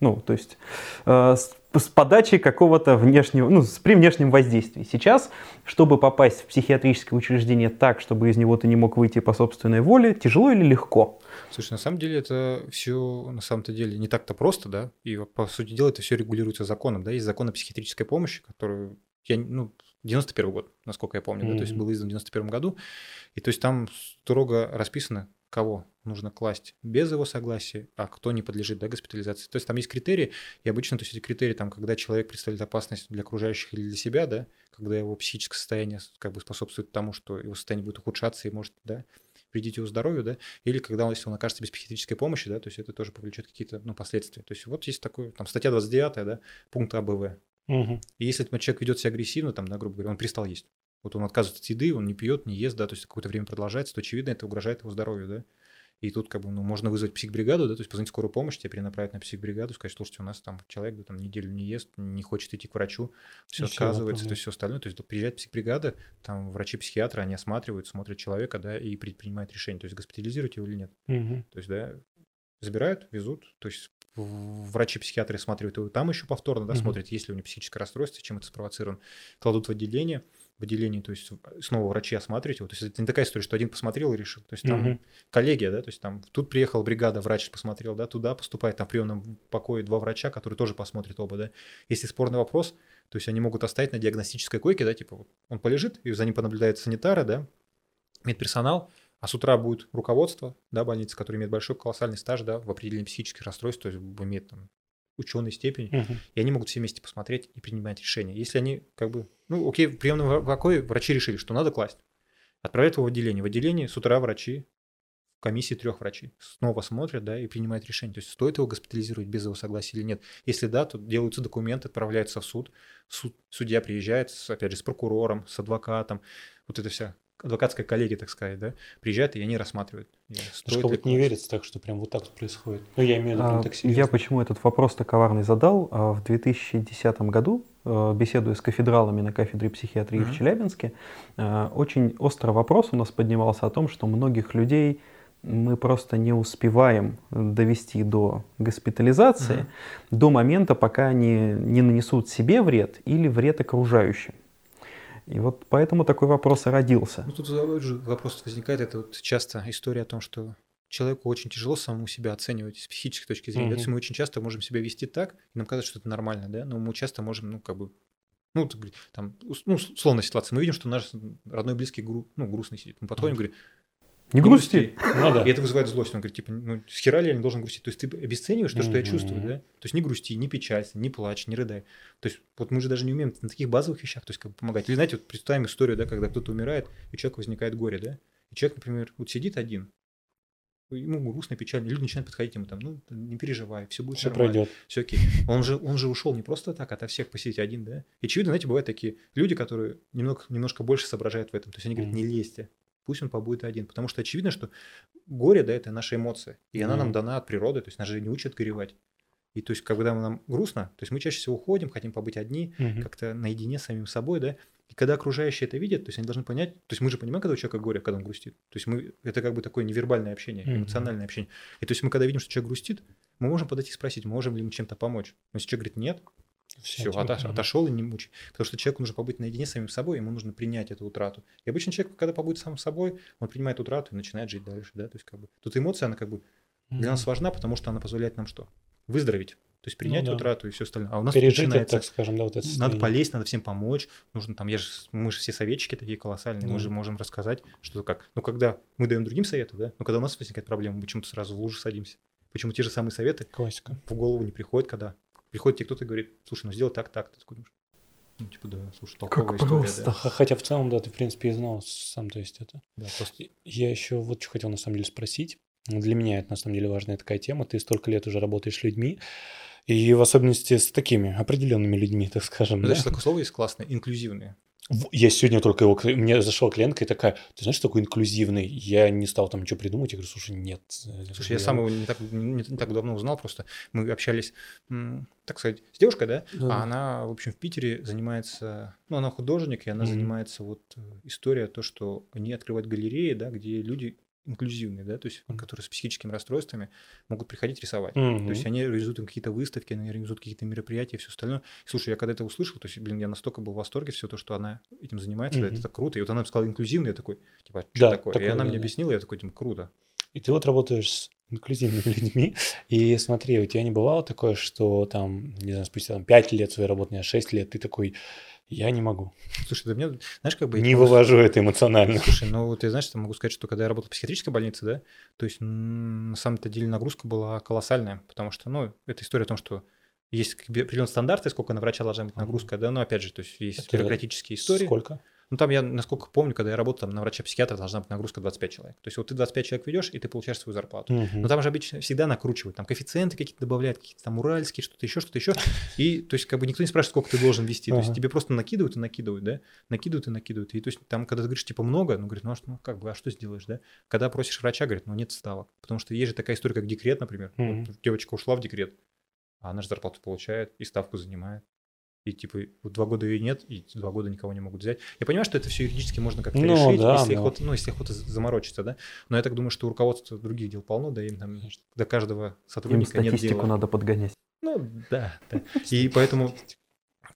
Ну, то есть э, с, подачи какого-то внешнего, ну, с, при внешнем воздействии. Сейчас, чтобы попасть в психиатрическое учреждение так, чтобы из него ты не мог выйти по собственной воле, тяжело или легко? Слушай, на самом деле это все на самом-то деле не так-то просто, да, и по сути дела это все регулируется законом, да, есть закон о психиатрической помощи, который, я, ну, 91 год, насколько я помню, да, то есть был издан в 91 году, и то есть там строго расписано, кого нужно класть без его согласия, а кто не подлежит да, госпитализации. То есть там есть критерии, и обычно то есть эти критерии, там, когда человек представляет опасность для окружающих или для себя, да, когда его психическое состояние как бы способствует тому, что его состояние будет ухудшаться и может да, вредить его здоровью, да, или когда он, если он окажется без психиатрической помощи, да, то есть это тоже повлечет какие-то ну, последствия. То есть вот есть такой, там, статья 29, да, пункт АБВ. Мгм. И если этот человек ведет себя агрессивно, там, да, грубо говоря, он перестал есть. Вот он отказывается от еды, он не пьет, не ест, да, то есть какое-то время продолжается, то очевидно это угрожает его здоровью, да. И тут как бы ну, можно вызвать психбригаду, да, то есть позвонить в скорую помощь, тебя перенаправить на психбригаду, сказать, слушайте, у нас там человек да, там неделю не ест, не хочет идти к врачу, все И отказывается, то есть все остальное. То есть приезжает психбригада, там врачи-психиатры, они осматривают, смотрят человека, да, и предпринимают решение, то есть госпитализировать его или нет. Мгм. То есть, да, забирают, везут, то есть врачи-психиатры осматривают его там еще повторно, да, Мгм. смотрят, есть ли у него психическое расстройство, чем это спровоцировано, кладут в отделение, в отделении, то есть снова врачи осматривают его. То есть это не такая история, что один посмотрел и решил. То есть там Мгм. коллегия, да, то есть там тут приехала бригада, врач посмотрел, да, туда поступает, там в приемном покое два врача, которые тоже посмотрят оба, да. Если спорный вопрос, то есть они могут оставить на диагностической койке, да, типа вот он полежит, и за ним понаблюдает санитары, да, медперсонал, а с утра будет руководство, да, больницы, которое имеет большой колоссальный стаж, да, в определении психических расстройств, то есть имеет там ученый степень, Мгм. и они могут все вместе посмотреть и принимать решение. Если они как бы, ну окей, в приемном покое врачи решили, что надо класть, отправляют его в отделение. В отделении с утра врачи, в комиссии трех врачей снова смотрят, да, и принимают решение. То есть стоит его госпитализировать без его согласия или нет. Если да, то делаются документы, отправляются в суд. Суд судья приезжает, с, опять же, с прокурором, с адвокатом. Вот это вся адвокатская коллегия, так сказать, да, приезжает, и они рассматривают. Даже стоит ли кого-то не верится так, что прям вот так вот происходит. Ну, я имею в виду, А, прям так Я серьезно. почему этот вопрос так коварный задал? А, В 2010 году, э, беседуя с кафедралами на кафедре психиатрии в Мгм. Челябинске, э, очень острый вопрос у нас поднимался о том, что многих людей мы просто не успеваем довести до госпитализации Мгм. до момента, пока они не нанесут себе вред или вред окружающим. И вот поэтому такой вопрос и родился. Ну, тут же вопрос возникает, это вот часто история о том, что человеку очень тяжело самому себя оценивать с психической точки зрения. То есть мы очень часто можем себя вести так, и нам кажется, что это нормально, да, но мы часто можем, ну, как бы, ну, там, ну, условная ситуация, мы видим, что наш родной близкий гру- ну, грустный сидит. Мы подходим и говорим, Не грусти. Да. и это вызывает злость. Он говорит, типа, ну, с хера ли я не должен грустить? То есть ты обесцениваешь то, что я чувствую, да? То есть не грусти, не печалься, не плачь, не рыдай. То есть вот мы же даже не умеем на таких базовых вещах, то есть как бы помогать. Или знаете, вот представим историю, да, когда кто-то умирает, и у человека возникает горе, да? И человек, например, вот сидит один, ему грустно, печально, люди начинают подходить ему там, ну, не переживай, все будет Все нормально, пройдет. все окей. Он же, он же ушел не просто так, ото всех посидеть один, да? И очевидно, знаете, бывают такие люди, которые немного, немножко больше соображают в этом. То есть они говорят, не лезьте, пусть он побудет один. Потому что очевидно, что горе, да, это наша эмоция. И она нам дана от природы, то есть нас же не учат горевать. И то есть, когда нам грустно, то есть мы чаще всего уходим, хотим побыть одни, Мгм. как-то наедине с самим собой, да. И когда окружающие это видят, то есть они должны понять, то есть мы же понимаем, когда у человека горе, когда он грустит. То есть мы, это как бы такое невербальное общение, Мгм. эмоциональное общение. И то есть мы когда видим, что человек грустит, мы можем подойти и спросить, можем ли мы чем-то помочь. Но если человек говорит нет, все, отош, отошел и не мучай. Потому что человеку нужно побыть наедине с самим собой, ему нужно принять эту утрату. И обычно человек, когда побудет сам собой, он принимает утрату и начинает жить дальше, да, то есть как бы тут эмоция, она как бы для нас важна, потому что она позволяет нам что? Выздороветь. То есть принять Ну да. утрату и все остальное. А у нас Пережить это, начинается так скажем, да, вот это надо состояние. полезть, надо всем помочь. Нужно там, я же, мы же все советчики такие колоссальные, мы Да. же можем рассказать, что как. Ну, когда мы даем другим советы, да, но когда у нас возникает проблема, мы почему-то сразу в лужу садимся. Почему те же самые советы Классика. в голову не приходят, когда приходит тебе кто-то и говорит, слушай, ну сделай так, так, ты такой думаешь, ну, типа, да, слушай, толковая Как история, просто. да. Хотя в целом, да, ты, в принципе, и знал сам, то есть это. Да, просто Я еще вот что хотел на самом деле спросить. Для меня это на самом деле важная такая тема. Ты столько лет уже работаешь с людьми, и в особенности с такими определенными людьми, так скажем. Ну, да? знаешь, такое слово есть классное, инклюзивные. Я сегодня только его... Мне зашла клиентка и такая, ты знаешь, что такое инклюзивный? Я не стал там ничего придумать. Я говорю, слушай, нет. э, Слушай, я сам его не так, не, не так давно узнал, просто мы общались, так сказать, с девушкой, да, Да. а она, в общем, в Питере занимается, ну, она художник, и она Мгм. занимается вот э, история, то, что они открывают галереи, да, где люди инклюзивные, да, то есть, Мгм. которые с психическими расстройствами могут приходить рисовать. Мгм. То есть они организуют им какие-то выставки, они организуют какие-то мероприятия и все остальное. Слушай, я когда это услышал, то есть, блин, я настолько был в восторге все то, что она этим занимается, да, Мгм. это так круто. И вот она сказала инклюзивный, я такой, типа, что Да, такое? И такое, она да, мне да. объяснила, я такой, типа, круто. И ты вот работаешь с инклюзивными [LAUGHS] людьми, и смотри, у тебя не бывало такое, что там, не знаю, спустя там, 5 лет своей работы, а 6 лет, ты такой, я не могу, Слушай, да мне, знаешь, как бы... не могу вывожу это эмоционально. Слушай, ну я, знаешь, что могу сказать, что когда я работал в психиатрической больнице, да, то есть на самом-то деле нагрузка была колоссальная, потому что, ну, это история о том, что есть определенные стандарты, сколько на врача должна быть нагрузка, да, но опять же, то есть есть Это бюрократические истории. Сколько? Ну, там я, насколько помню, когда я работал, там на врача-психиатра должна быть нагрузка 25 человек. То есть вот ты 25 человек ведешь, и ты получаешь свою зарплату. Мгм. Но там же обычно всегда накручивают, там коэффициенты какие-то добавляют, какие-то там уральские, что-то еще, что-то еще. И, то есть, как бы никто не спрашивает, сколько ты должен вести. То есть, тебе просто накидывают и накидывают, да? Накидывают и накидывают. И то есть, там, когда ты говоришь, типа, много, ну, говорит, ну, а что, ну, как бы, а что сделаешь, да? Когда просишь врача, говорит, ну, нет ставок. Потому что есть же такая история, как декрет, например. Мгм. Вот девочка ушла в декрет, а она же зарплату получает и ставку занимает. И типа вот два года ее нет, и два года никого не могут взять. Я понимаю, что это все юридически можно как-то Ну решить, да, если, но- охота, ну, если охота заморочиться, да. Но я так думаю, что у руководства других дел полно, да, им там Конечно. до каждого Им сотрудника нет статистику дела. надо подгонять. Ну, да, да. [LAUGHS] И поэтому,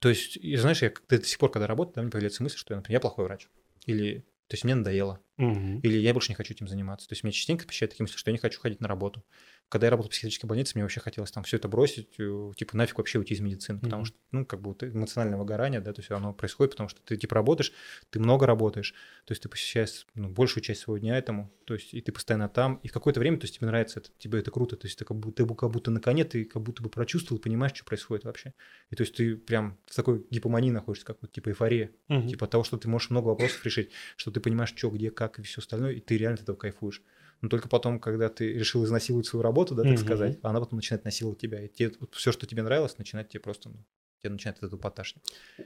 то есть, и знаешь, я до сих пор, когда работаю, да, мне появляется мысль, что, например, я плохой врач. Или, то есть, мне надоело. Мгм. Или я больше не хочу этим заниматься. То есть, мне частенько посещают такие мысли, что я не хочу ходить на работу. Когда я работал в психиатрической больнице, мне вообще хотелось там все это бросить, э, типа нафиг вообще уйти из медицины, потому Мгм. что, ну, как бы вот эмоциональное выгорание, да, то есть оно происходит, потому что ты, типа, работаешь, ты много работаешь, то есть ты посвящаешь, ну, большую часть своего дня этому, то есть и ты постоянно там, и в какое-то время, то есть тебе нравится это, тебе это круто, то есть ты как будто, ты как будто на коне, ты как будто бы прочувствовал, понимаешь, что происходит вообще. И то есть ты прям в такой гипомании находишься, как вот, типа, эйфория, Мгм. Типа от того, что ты можешь много вопросов решить, что ты понимаешь, что, где, как и все остальное, и ты реально от этого кайфуешь. Но только потом, когда ты решил изнасиловать свою работу, да, так Мгм. сказать, она потом начинает насиловать тебя. И тебе, все, что тебе нравилось, начинает тебе просто, ну, тебе начинает этого поташнить.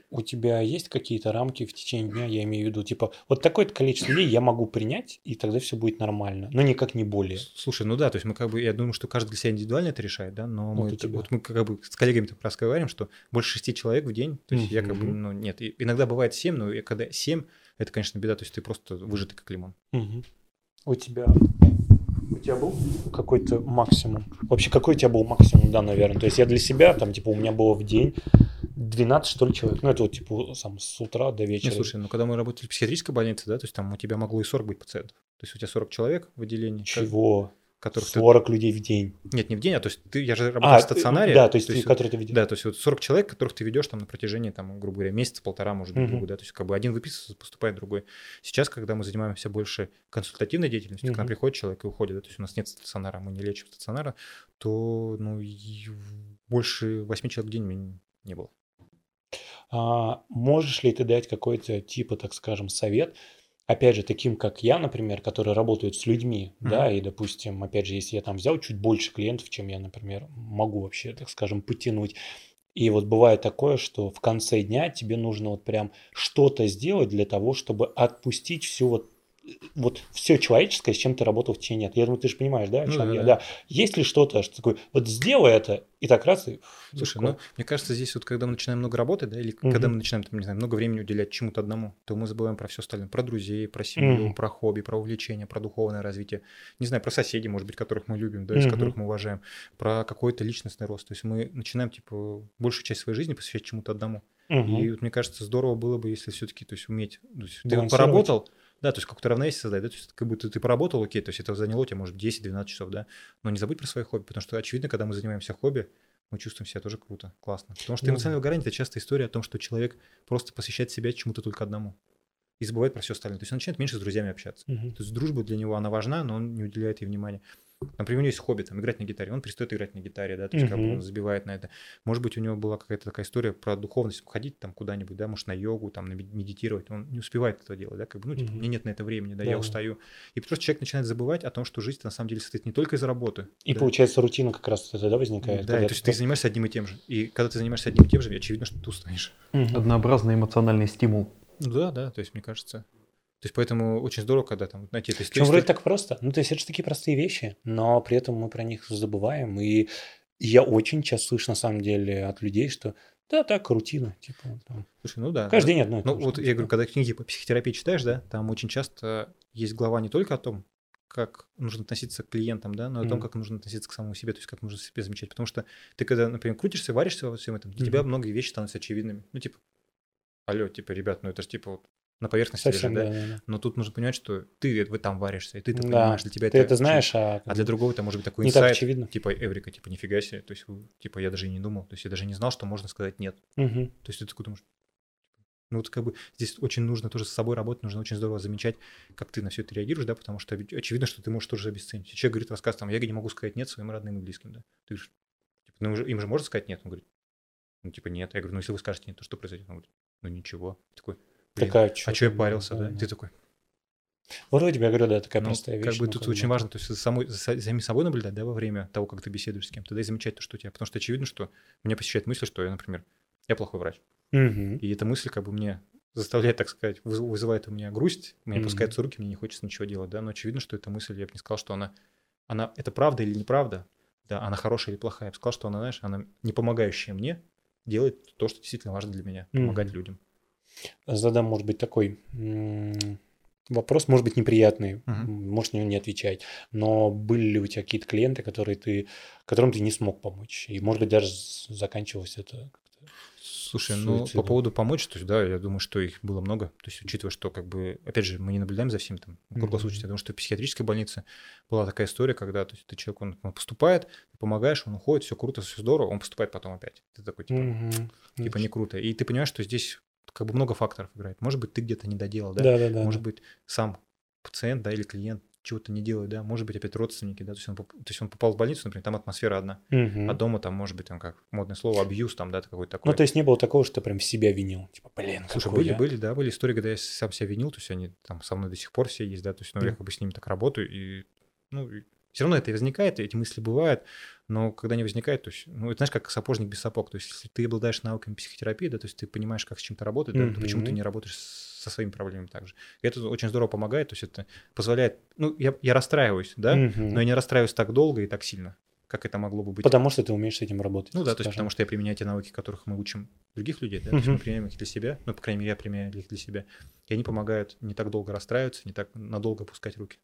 У тебя есть какие-то рамки в течение дня, я имею в виду, типа, вот такое-то количество людей я могу принять, и тогда все будет нормально, но никак не более. Слушай, ну да, то есть мы как бы, я думаю, что каждый для себя индивидуально это решает, да, но Вот мы, тебя. вот мы как бы с коллегами так раз говорим, что больше шести человек в день, то есть я как бы, ну нет, И иногда бывает семь, но я когда семь, это, конечно, беда, то есть ты просто выжатый как лимон. Мгм. У тебя у тебя был какой-то максимум? Вообще, какой у тебя был максимум, да, наверное? То есть я для себя, там, типа, у меня было в день 12, что ли, человек. Ну, это вот, типа, сам с утра до Не, вечера. слушай, ну когда мы работали в психиатрической больнице, да, то есть там у тебя могло и 40 быть пациентов. То есть у тебя 40 человек в отделении, Чего? Которых ты... 40 людей в день. Нет, не в день, а то есть ты, я же работал А, в стационаре. да, то есть, ты, вот- который ты видел. Да, то есть вот 40 человек, которых ты ведешь там на протяжении, там, грубо говоря, месяца-полтора, может быть, Мгм. другой, да, то есть как бы один выписывается, поступает другой. Сейчас, когда мы занимаемся больше консультативной деятельностью, к нам приходит человек и уходит, да, то есть у нас нет стационара, мы не лечим стационара, то, ну, больше 8 человек в день мне не было. А можешь ли ты дать какой-то типа, так скажем, совет, опять же, таким, как я, например, которые работают с людьми, Мгм. да, и, допустим, опять же, если я там взял чуть больше клиентов, чем я, например, могу вообще, так скажем, потянуть, и вот бывает такое, что в конце дня тебе нужно вот прям что-то сделать для того, чтобы отпустить всю вот вот все человеческое, с чем ты работал в течение лет. Я думаю, ты же понимаешь, да, о Ну чем да, я? да. Да. Есть ли что-то, что такое, вот сделай это, и так раз, и... Слушай, легко. ну, мне кажется, здесь вот когда мы начинаем много работать, да, или Мгм. когда мы начинаем, там, не знаю, много времени уделять чему-то одному, то мы забываем про все остальное. Про друзей, про семью, Мгм. про хобби, про увлечения, про духовное развитие. Не знаю, про соседей, может быть, которых мы любим, да, из Мгм. которых мы уважаем. Про какой-то личностный рост. То есть мы начинаем, типа, большую часть своей жизни посвящать чему-то одному. Мгм. И вот мне кажется, здорово было бы, если все-таки, то есть уметь, то есть ты Балансировать. поработал, да, то есть какое-то равновесие создать, да, то есть как будто ты поработал, окей, то есть это заняло тебя, может, 10-12 часов, да, но не забудь про свои хобби, потому что, очевидно, когда мы занимаемся хобби, мы чувствуем себя тоже круто, классно. Потому что Ну эмоциональное выгорание – это часто история о том, что человек просто посвящает себя чему-то только одному и забывает про все остальное. То есть он начинает меньше с друзьями общаться. Мгм. То есть дружба для него, она важна, но он не уделяет ей внимания. Например, у него есть хобби, там, играть на гитаре. Он перестает играть на гитаре, да, то есть как бы он забивает на это. Может быть, у него была какая-то такая история про духовность, ходить там куда-нибудь, да, может, на йогу, там, медитировать. Он не успевает этого делать, да, как бы, ну, типа, Мгм. мне нет на это времени, да, Да. я устаю. И просто человек начинает забывать о том, что жизнь на самом деле состоит не только из работы. И да. получается рутина как раз тогда возникает. Да, то есть ты занимаешься одним и тем же. И когда ты занимаешься одним и тем же, очевидно, что ты устанешь. Мгм. Однообразный эмоциональный стимул. Ну да, да, то есть мне кажется. То есть поэтому очень здорово, когда там найти. То есть, Причем то вроде так просто. Ну, то есть это же такие простые вещи, но при этом мы про них забываем. И я очень часто слышу, на самом деле, от людей, что да, так, рутина. Типа, там, Слушай, ну да. каждый да. день одно и Ну, вот я говорю, типа. когда книги по психотерапии читаешь, да, там очень часто есть глава не только о том, как нужно относиться к клиентам, да, но о том, Мгм. как нужно относиться к самому себе, то есть как нужно себя замечать. Потому что ты, когда, например, крутишься, варишься во всем этом, для тебя Мгм. многие вещи становятся очевидными. Ну, типа, алло, типа, ребят, ну это же типа вот на поверхности Совсем, лежит, да, да? да, да. Но тут нужно понимать, что ты в там варишься, и ты это Да, понимаешь, для тебя Ты это очевидно. знаешь, а, А для другого это может быть такой не так инсайт, очевидно. типа Эврика, типа нифига себе, то есть типа я даже и не думал, то есть я даже не знал, что можно сказать нет. Мгм. То есть ты такой думаешь, ну вот как бы здесь очень нужно тоже с собой работать, нужно очень здорово замечать, как ты на все это реагируешь, да, потому что очевидно, что ты можешь тоже обесценить. Человек говорит, рассказ там, я не могу сказать нет своим родным и близким, да. Ты говоришь, типа, ну им же можно сказать нет? Он говорит, ну типа нет. Я говорю, ну если вы скажете нет, то что произойдет? Он говорит, ну ничего. Такой, блин, Такая, а что я парился, да? да, Ты такой, вроде бы, я говорю, да, такая ну, простая вещь. как бы тут как очень бы- важно, то есть за, самой, за самим собой наблюдать, да, во время того, как ты беседуешь с кем-то, да, и замечать то, что у тебя. Потому что очевидно, что меня посещает мысль, что я, например, я плохой врач. Мгм. И эта мысль как бы мне заставляет, так сказать, выз- вызывает у меня грусть, у меня Мгм. опускаются руки, мне не хочется ничего делать, да, но очевидно, что эта мысль, я бы не сказал, что она, она, это правда или неправда, да, она хорошая или плохая, я бы сказал, что она, знаешь, она не помогающая мне делать то, что действительно важно для меня, помогать людям. Задам, может быть, такой вопрос, может быть, неприятный, м, можешь на него не отвечать, но были ли у тебя какие-то клиенты, которые ты, которым ты не смог помочь? И, может быть, даже заканчивалось это как-то Слушай, ну, по суицидом? поводу помочь, то есть, да, я думаю, что их было много. То есть, учитывая, что, как бы, опять же, мы не наблюдаем за всем там круглосуточно. Я думаю, что в психиатрической больнице была такая история, когда, то есть, ты человек, он, он поступает, ты помогаешь, он уходит, все круто, все здорово, он поступает потом опять. Ты такой, типа, Мгм. типа, не круто. И ты понимаешь, что здесь как бы много факторов играет. Может быть, ты где-то не доделал, да? Да, да, да. Может да. быть, сам пациент, да, или клиент чего-то не делает, да? Может быть, опять родственники, да? То есть, он, то есть он попал в больницу, например, там атмосфера одна. Мгм. А дома там, может быть, там как модное слово, абьюз, там, да, какой-то такой. Ну, то есть не было такого, что ты прям себя винил. Типа, блин, Слушай, были, я. были, да, были истории, когда я сам себя винил, то есть они там со мной до сих пор все есть, да, то есть, ну, я Мгм. как бы с ними так работаю, и, ну, все равно это возникает, эти мысли бывают, но когда они возникают, то есть, ну, это знаешь, как сапожник без сапог, то есть, если ты обладаешь навыками психотерапии, да, то есть ты понимаешь, как с чем-то работать, да, то почему ты не работаешь со своими проблемами также. И это очень здорово помогает, то есть это позволяет, ну, я, я расстраиваюсь, да, Мгм. но я не расстраиваюсь так долго и так сильно, как это могло бы быть. Потому что ты умеешь с этим работать. Ну да, то есть скажем. потому что я применяю те навыки, которых мы учим других людей, да, то есть мы применяем их для себя, ну, по крайней мере, я применяю их для себя, и они помогают не так долго расстраиваться, не так надолго опускать руки.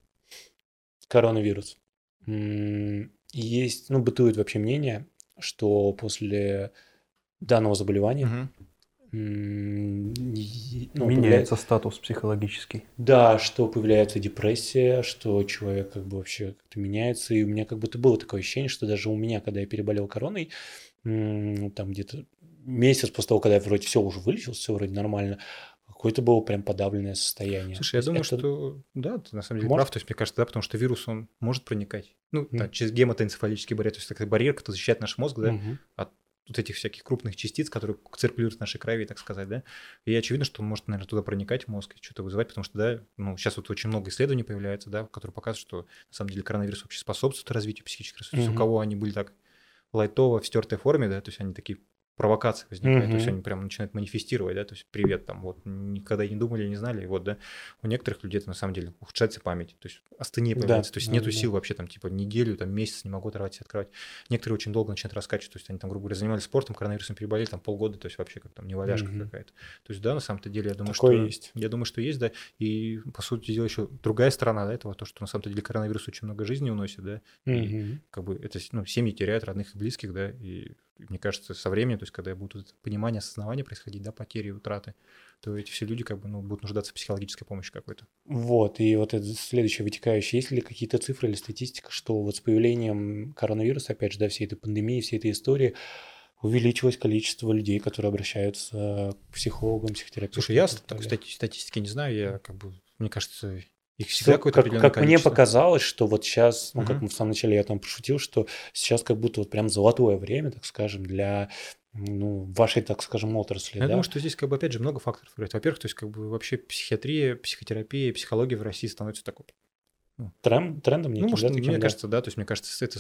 Коронавирус. Есть, ну, бытует вообще мнение, что после данного заболевания ну, Меняется статус психологический. Да, что появляется депрессия, что человек как бы вообще как-то меняется. И у меня как будто было такое ощущение, что даже у меня, когда я переболел короной, там где-то месяц после того, когда я вроде все уже вылечился, все вроде нормально, какое-то было прям подавленное состояние. Слушай, я думаю, это- что да, ты на самом деле Может? прав, то есть мне кажется, да, потому что вирус, он может проникать, ну, да, Мгм. через гематоэнцефалический барьер, то есть такой барьер, который защищает наш мозг, да, Мгм. от вот этих всяких крупных частиц, которые циркулируют в нашей крови, так сказать, да. И очевидно, что он может, наверное, туда проникать в мозг и что-то вызывать, потому что, да, ну, сейчас вот очень много исследований появляется, да, которые показывают, что на самом деле коронавирус вообще способствует развитию психических расстройств. У Мгм. кого они были так лайтово в стертой форме, да, то есть они такие провокация возникает, Мгм. то есть они прям начинают манифестировать, да, то есть привет, там, вот, никогда и не думали, не знали, и вот, да, у некоторых людей это на самом деле ухудшается память, то есть Да, появляется, то есть да, нету да. сил вообще там, типа, неделю, там, месяц не могу оторвать и открывать. Некоторые очень долго начинают раскачивать, то есть они там, грубо говоря, занимались спортом, коронавирусом переболели, там, полгода, то есть вообще как там неваляшка Мгм. какая-то. То есть, да, на самом-то деле, я думаю, Такое что... есть. Я думаю, что есть, да, и, по сути дела, еще другая сторона да, этого, то, что на самом-то деле коронавирус очень много жизни уносит, да, и Мгм. как бы это, ну, семьи теряют родных и близких, да, и мне кажется, со временем, то есть когда будут понимание, осознавание происходить, да, потери, утраты, то эти все люди как бы, ну, будут нуждаться в психологической помощи какой-то. Вот, и вот это следующее вытекающее. Есть ли какие-то цифры или статистика, что вот с появлением коронавируса, опять же, да, всей этой пандемии, всей этой истории, увеличилось количество людей, которые обращаются к психологам, психотерапевтам? Слушай, я так стати- статистики не знаю, я как бы, мне кажется, их всегда Всё, какое-то как, как мне показалось, что вот сейчас, ну, как Мгм. в самом начале я там пошутил, что сейчас как будто вот прям золотое время, так скажем, для ну, вашей, так скажем, отрасли. Я да? думаю, что здесь, как бы, опять же, много факторов играет. Во-первых, то есть, как бы, вообще психиатрия, психотерапия, психология в России становится такой Трен- трендом неким, Ну, может, да, таким, мне да? кажется, да, то есть, мне кажется, это,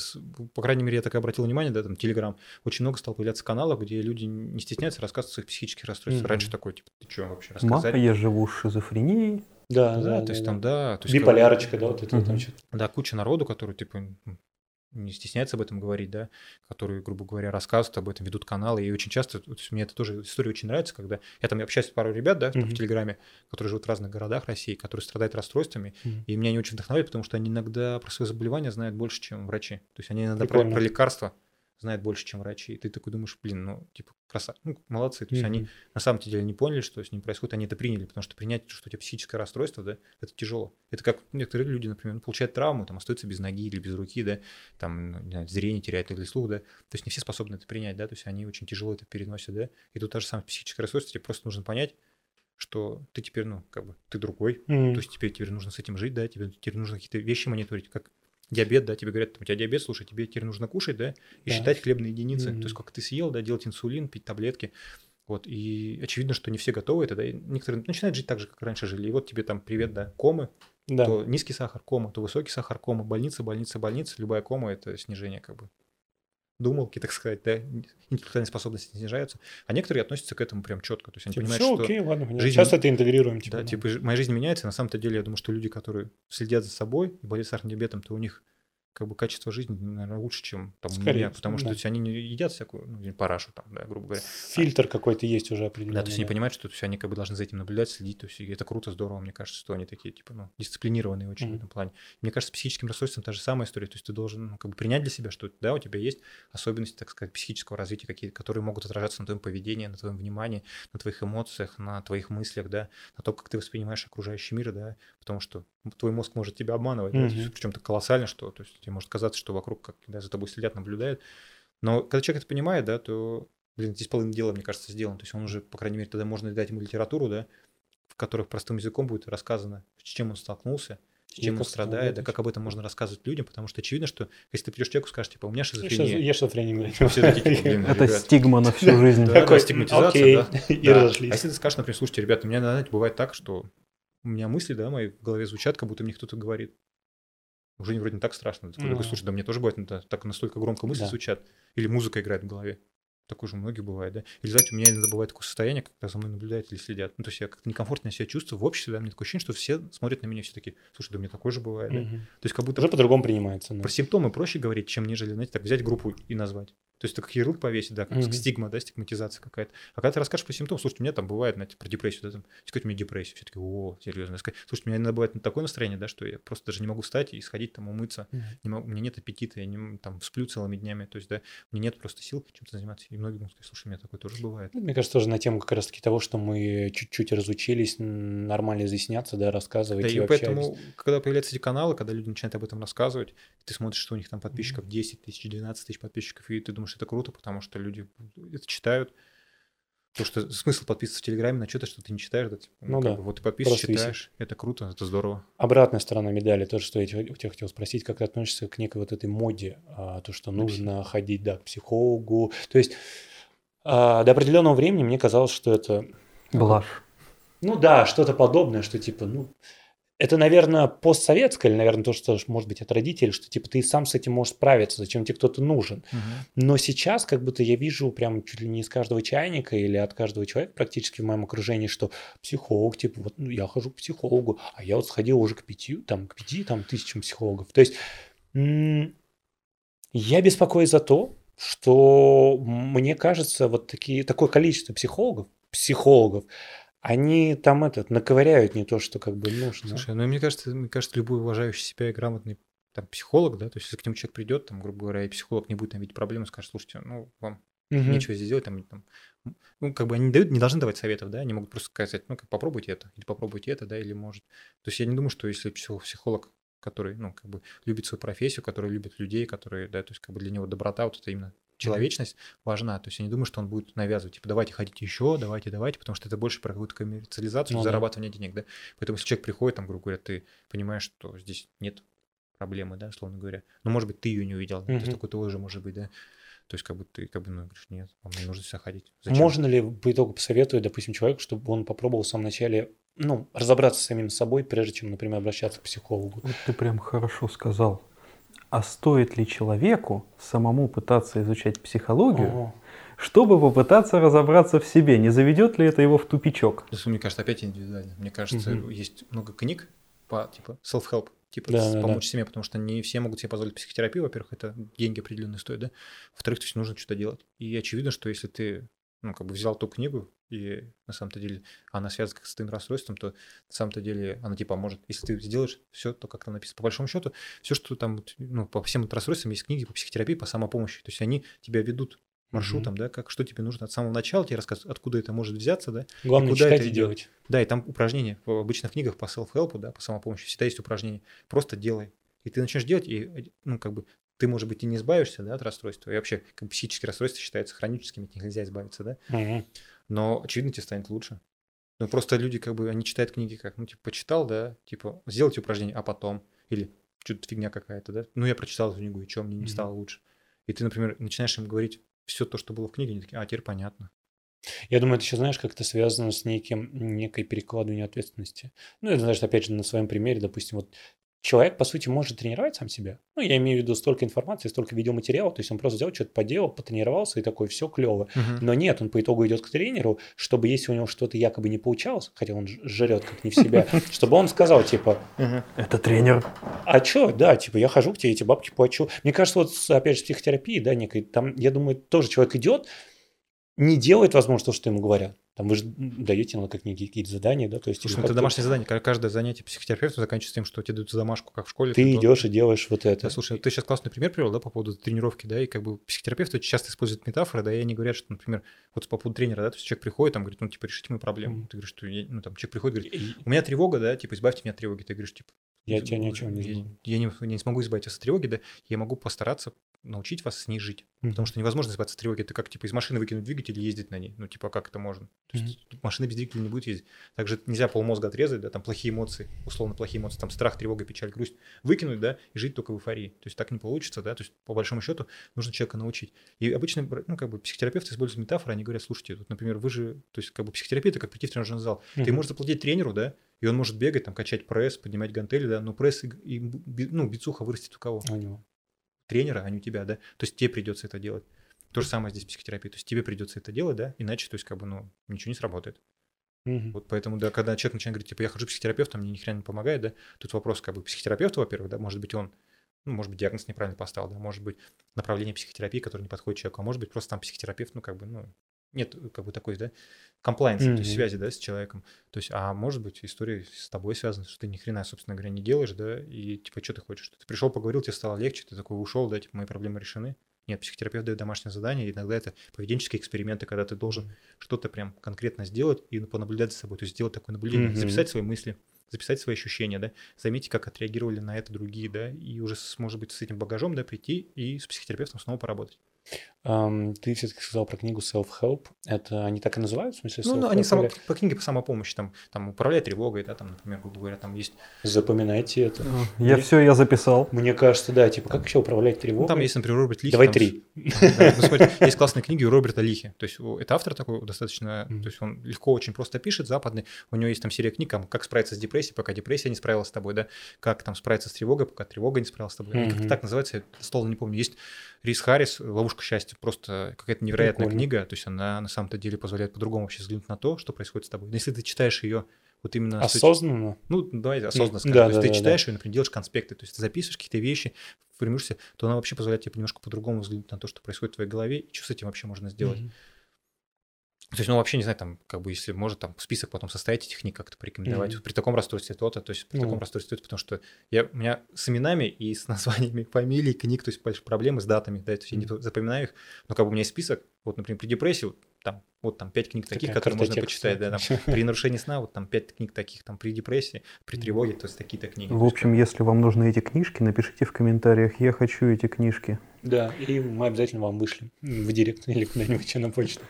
по крайней мере, я так и обратил внимание, да, там, Телеграм, очень много стало появляться каналов, где люди не стесняются рассказывать о своих психических расстройствах. Мгм. Раньше такой, типа, ты что вообще Мама, рассказать? я живу с шизофренией. Да, Да, да, то да, есть да. там, да. То есть, Биполярочка, да, вот это вот там что-то. Да, куча народу, который, типа, не стесняется об этом говорить, да, которые, грубо говоря, рассказывают об этом, ведут каналы, и очень часто, то есть мне это тоже история очень нравится, когда я там общаюсь с парой ребят, да, там в. Телеграме, которые живут в разных городах России, которые страдают расстройствами, Мгм. и меня они очень вдохновляют, потому что они иногда про свои заболевания знают больше, чем врачи. То есть они иногда про, про лекарства знают больше, чем врачи. И ты такой думаешь, блин, ну, типа, краса, ну, молодцы. То есть они Мгм. на самом деле не поняли, что с ним происходит, они это приняли, потому что принять, что у тебя психическое расстройство, да, это тяжело. Это как некоторые люди, например, получают травму, там, остаются без ноги или без руки, да, там, ну, не знаю, зрение теряют или слух, да, то есть не все способны это принять, да, то есть они очень тяжело это переносят, да, и тут та же самое психическое расстройство, тебе просто нужно понять, что ты теперь, ну, как бы, ты другой, Мгм. то есть теперь, теперь нужно с этим жить, да, тебе теперь нужно какие-то вещи мониторить, как диабет, да, тебе говорят, у тебя диабет, слушай, тебе теперь нужно кушать, да, и Да. считать хлебные единицы, Мгм. то есть сколько ты съел, да, делать инсулин, пить таблетки, вот, и очевидно, что не все готовы это, да, и некоторые начинают жить так же, как раньше жили, и вот тебе там привет, да, комы, Да. то низкий сахар кома, то высокий сахар кома, больница, больница, больница, любая кома – это снижение как бы думалки, так сказать, да, интеллектуальные способности снижаются, а некоторые относятся к этому прям четко, то есть они Типа, понимают, все, что окей, ладно, жизнь- Сейчас это интегрируем. Типа, да, да. типа, моя жизнь меняется. На самом-то деле, я думаю, что люди, которые следят за собой и болеют сахарным диабетом, то у них как бы качество жизни, наверное, лучше, чем там у Скорее меня, потому что да. есть, они не едят всякую ну, парашу, там, да, грубо говоря. Фильтр какой-то есть уже определенный. Да, то есть они понимают, что то есть, они как бы должны за этим наблюдать, следить, то есть это круто, здорово, мне кажется, что они такие, типа, ну, дисциплинированные очень в Мгм. этом плане. Мне кажется, с психическим расстройством та же самая история, то есть ты должен ну, как бы принять для себя, что да, у тебя есть особенности, так сказать, психического развития, какие, которые могут отражаться на твоем поведении, на твоем внимании, на твоих эмоциях, на твоих мыслях, да, на том, как ты воспринимаешь окружающий мир, да, потому что твой мозг может тебя обманывать, да, Мгм. причем так колоссально, что то есть тебе может казаться, что вокруг как, да, за тобой следят, наблюдают, но когда человек это понимает, да, то блин, здесь половина дела, мне кажется, сделано. То есть он уже, по крайней мере, тогда можно дать ему литературу, да, в которых простым языком будет рассказано, с чем он столкнулся, с И чем он страдает, да, как об этом можно рассказывать людям, потому что очевидно, что если ты придешь человеку, скажешь, типа, у меня шизофрения, Я блядь. такие, типа, блин, Это стигма на всю жизнь. Да, да, Такой, стигматизация, да. [LAUGHS] И Да. разошлись. А если ты скажешь, например, слушайте, ребята, у меня, знаете, бывает так, что у меня мысли, да, мои в голове звучат, как будто мне кто-то говорит. Уже не вроде не так страшно. Такой, Ну. слушай, да мне тоже бывает, да, так настолько громко мысли Да. звучат. Или музыка играет в голове. Такое же у многих бывает, да. Или, знаете, у меня иногда бывает такое состояние, когда за мной наблюдают или следят. Ну, то есть я как-то некомфортно себя чувствую в обществе, да, мне такое ощущение, что все смотрят на меня, все такие, слушай, да мне такое же бывает, да. Мгм. То есть как будто Уже по-другому принимается. да. про симптомы проще говорить, чем нежели, знаете, так взять группу и назвать. То есть это как ярлык повесить, да, как Мгм. стигма, да, стигматизация какая-то. А когда ты расскажешь про симптомы, слушайте, у меня там бывает, знаете, про депрессию, да, там, сказать, у меня депрессия, все таки о, серьезно. Сказать, слушайте, у меня иногда бывает такое настроение, да, что я просто даже не могу встать и сходить там умыться, Мгм. не могу, у меня нет аппетита, я не, там сплю целыми днями, то есть, да, мне нет просто сил чем-то заниматься. И многие могут сказать, слушай, у меня такое тоже бывает. Ну, Мне кажется, тоже на тему как раз-таки того, что мы чуть-чуть разучились нормально изъясняться, да, рассказывать. Да, и и поэтому, когда появляются эти каналы, когда люди начинают об этом рассказывать, ты смотришь, что у них там подписчиков 10 тысяч, 12 тысяч подписчиков, и ты думаешь, это круто, потому что люди это читают. Потому что смысл подписываться в Телеграме на что-то, что ты не читаешь, да, типа, Ну как да, бы вот ты подписываешь, просто висит. читаешь, это круто, это здорово. Обратная сторона медали, то, что я тебя- у тебя хотел спросить, как ты относишься к некой вот этой моде, а, то, что нужно ходить, да, к психологу. То есть а, до определенного времени мне казалось, что это, Блажь. ну да, что-то подобное, что типа, ну, это, наверное, постсоветское, или, наверное, то, что, может быть, от родителей, что, типа, ты сам с этим можешь справиться, зачем тебе кто-то нужен. Мгм. Но сейчас, как будто я вижу прям чуть ли не из каждого чайника или от каждого человека практически в моем окружении, что психолог, типа, вот ну, я хожу к психологу, а я вот сходил уже к пяти, там, к пяти, там, тысячам психологов. То есть я беспокоюсь за то, что мне кажется, вот такие, такое количество психологов, психологов, они там этот наковыряют не то, что как бы нужно. Слушай, ну мне кажется, мне кажется, любой уважающий себя и грамотный там психолог, да, то есть если к нему человек придет, там, грубо говоря, и психолог не будет там видеть проблемы, скажет, слушайте, ну, вам Мгм. нечего здесь делать, там, там, ну, как бы они не дают, не должны давать советов, да, они могут просто сказать, ну, как попробуйте это, или попробуйте это, да, или может. То есть я не думаю, что если психо- психолог, который, ну, как бы любит свою профессию, который любит людей, которые, да, то есть как бы для него доброта, вот это именно человечность важна. То есть я не думаю, что он будет навязывать, типа, давайте ходите еще, давайте, давайте, потому что это больше про какую-то коммерциализацию, Ну да. зарабатывание денег, да. Поэтому если человек приходит, там, грубо говоря, ты понимаешь, что здесь нет проблемы, да, условно говоря. Ну, может быть, ты ее не увидел, то есть такое тоже может быть, да. То есть как бы ты как бы ну, говоришь, нет, вам не нужно сюда ходить. Зачем? Можно ли по итогу посоветовать, допустим, человеку, чтобы он попробовал в самом начале, ну, разобраться с самим собой, прежде чем, например, обращаться к психологу? Вот ты прям хорошо сказал. А стоит ли человеку самому пытаться изучать психологию, Ого. чтобы попытаться разобраться в себе? Не заведет ли это его в тупичок? Есть, мне кажется, опять индивидуально. Мне кажется, Мгм. есть много книг по типа self-help, типа Да, с- да, помочь семье, потому что не все могут себе позволить психотерапию, во-первых, это деньги определенные стоят, да. Во-вторых, то есть нужно что-то делать. И очевидно, что если ты ну, как бы взял ту книгу, и на самом-то деле она связана как с твоим расстройством, то на самом-то деле она тебе поможет. Если ты сделаешь все то, как там написано, по большому счету, все, что там, ну, по всем расстройствам есть книги по психотерапии, по самопомощи. То есть они тебя ведут маршрутом, да, как, что тебе нужно от самого начала, тебе рассказывают, откуда это может взяться, да, Главное куда читать это и идет? делать. да, и там упражнения. В обычных книгах по self-help, да, по самопомощи всегда есть упражнения. Просто делай. И ты начнешь делать, и, ну, как бы, ты, может быть, и не избавишься, да, от расстройства. И вообще, как психические расстройства считаются хроническими, от них нельзя избавиться, да. Мгм. Но, очевидно, тебе станет лучше. Ну, просто люди, как бы, они читают книги как, ну, типа, почитал, да, типа, сделайте упражнение, а потом. Или что-то фигня какая-то, да. Ну, я прочитал эту книгу, и что, мне не Мгм. стало лучше. И ты, например, начинаешь им говорить все то, что было в книге, они такие, а, теперь понятно. Я думаю, это еще, знаешь, как-то связано с неким, некой перекладыванием ответственности. Ну, это, знаешь, опять же, на своем примере, допустим, вот человек, по сути, может тренировать сам себя. Ну, я имею в виду столько информации, столько видеоматериала, то есть он просто сделал, что-то поделал, потренировался и такой, все клево. Но нет, он по итогу идет к тренеру, чтобы если у него что-то якобы не получалось, хотя он жрет как не в себя, [LAUGHS] чтобы он сказал, типа, Это тренер. а чё, да, типа, я хожу к тебе, эти бабки плачу. Мне кажется, вот, опять же, с психотерапией, да, некой, там, я думаю, тоже человек идет, не делает, возможно, то, что ему говорят. Там вы же даете иногда книги какие-то задания, да, то есть... Слушай, ну, это домашнее задание. Ка- Каждое занятие психотерапевта заканчивается тем, что тебе дают домашку, как в школе. Ты идешь и делаешь вот это. Да, слушай, ты сейчас классный пример привел, да, по поводу тренировки, да, и как бы психотерапевты очень часто используют метафоры, да, и они говорят, что, например, вот по поводу тренера, да, то есть человек приходит, там, говорит, ну, типа, решите мою проблему. Мгм. Ты говоришь, что, ну, там, человек приходит, говорит, у меня тревога, да, типа, избавьте меня от тревоги. Ты говоришь, типа, Я тебя ни о чем не знаю. я не, я не смогу избавить вас от тревоги, да, я могу постараться научить вас с ней жить. Потому что невозможно избавиться от тревоги. Это как, типа, из машины выкинуть двигатель и ездить на ней. Ну, типа, как это можно? То есть машина без двигателя не будет ездить. Также нельзя полмозга отрезать, да, там плохие эмоции, условно плохие эмоции, там страх, тревога, печаль, грусть, выкинуть, да, и жить только в эйфории. То есть так не получится, да, то есть по большому счету нужно человека научить. И обычно, ну, как бы психотерапевты используют метафоры, они говорят, слушайте, вот, например, вы же, то есть как бы психотерапия, это как прийти в тренажерный зал. Ты Мгм. можешь заплатить тренеру, да, и он может бегать, там, качать пресс, поднимать гантели, да, но пресс и, и ну, бицуха вырастет у кого? у него. тренера, а не у тебя, да. То есть тебе придется это делать. То же самое здесь психотерапии. То есть тебе придется это делать, да, иначе, то есть, как бы, ну, ничего не сработает. Мгм. Вот поэтому, да, когда человек начинает говорить, типа, я хожу к психотерапевту, мне ни хрена не помогает, да, тут вопрос, как бы, психотерапевту, во-первых, да, может быть, он, ну, может быть, диагноз неправильно поставил, да, может быть, направление психотерапии, которое не подходит человеку, а может быть, просто там психотерапевт, ну, как бы, ну, нет, как бы, такой, да, комплайенс, то есть связи, да, с человеком. То есть, а может быть, история с тобой связана, что ты ни хрена, собственно говоря, не делаешь, да, и, типа, что ты хочешь? Ты пришел, поговорил, тебе стало легче, ты такой ушел, да, типа, мои проблемы решены. Нет, психотерапевт дает домашнее задание, и иногда это поведенческие эксперименты, когда ты должен что-то прям конкретно сделать и понаблюдать за собой, то есть сделать такое наблюдение, Мгм. записать свои мысли, записать свои ощущения, да, заметить, как отреагировали на это другие, да, и уже, с, может быть, с этим багажом, да, прийти и с психотерапевтом снова поработать. Ты все-таки сказал про книгу Self-Help. Это они так и называют, в смысле Ну, ну, они само, по книге по самопомощи, там, там управляй тревогой, да, там, например, грубо говоря, там есть, Запоминайте это. Я все, я записал. Мне кажется, да, типа, как еще управлять тревогой? ну, там есть, например, Роберт Лихи. Давай там три. с- там, да, ну, смотри, есть классные книги у Роберта Лихи, то есть это автор такой достаточно, то есть он легко очень просто пишет, западный, у него есть там серия книг, там, как справиться с депрессией, пока депрессия не справилась с тобой, да, как там справиться с тревогой, пока тревога не справилась с тобой, как-то так называется, я слово не помню, есть Рис Харрис «Ловушка счастья», просто какая-то невероятная Прикольно. книга, то есть она на самом-то деле позволяет по-другому вообще взглянуть на то, что происходит с тобой. Но если ты читаешь ее вот именно... Осознанно? ну, давайте осознанно скажем. да, то есть да, ты да, читаешь ее, например, делаешь конспекты, то есть ты записываешь какие-то вещи, формируешься, то она вообще позволяет тебе немножко по-другому взглянуть на то, что происходит в твоей голове, и что с этим вообще можно сделать. Мгм. То есть, ну, вообще, не знаю, там, как бы, если может, там, список потом составить этих книг, как-то порекомендовать. Мгм. При таком расстройстве то-то, то есть при Ну. таком расстройстве то потому что я, у меня с именами и с [LAUGHS] названиями фамилий, книг, то есть большие проблемы с датами, да, то есть я не запоминаю их, но как бы у меня есть список, вот, например, при депрессии, вот там, вот там пять книг таких, Такая которые можно картотека почитать, да, там, при [LAUGHS] нарушении сна, вот там пять книг таких, там, при депрессии, при тревоге, то есть такие-то книги. В общем, если вам нужны эти книжки, напишите в комментариях «Я хочу эти книжки» Да, и мы обязательно вам вышлем в директ или куда-нибудь на почту. и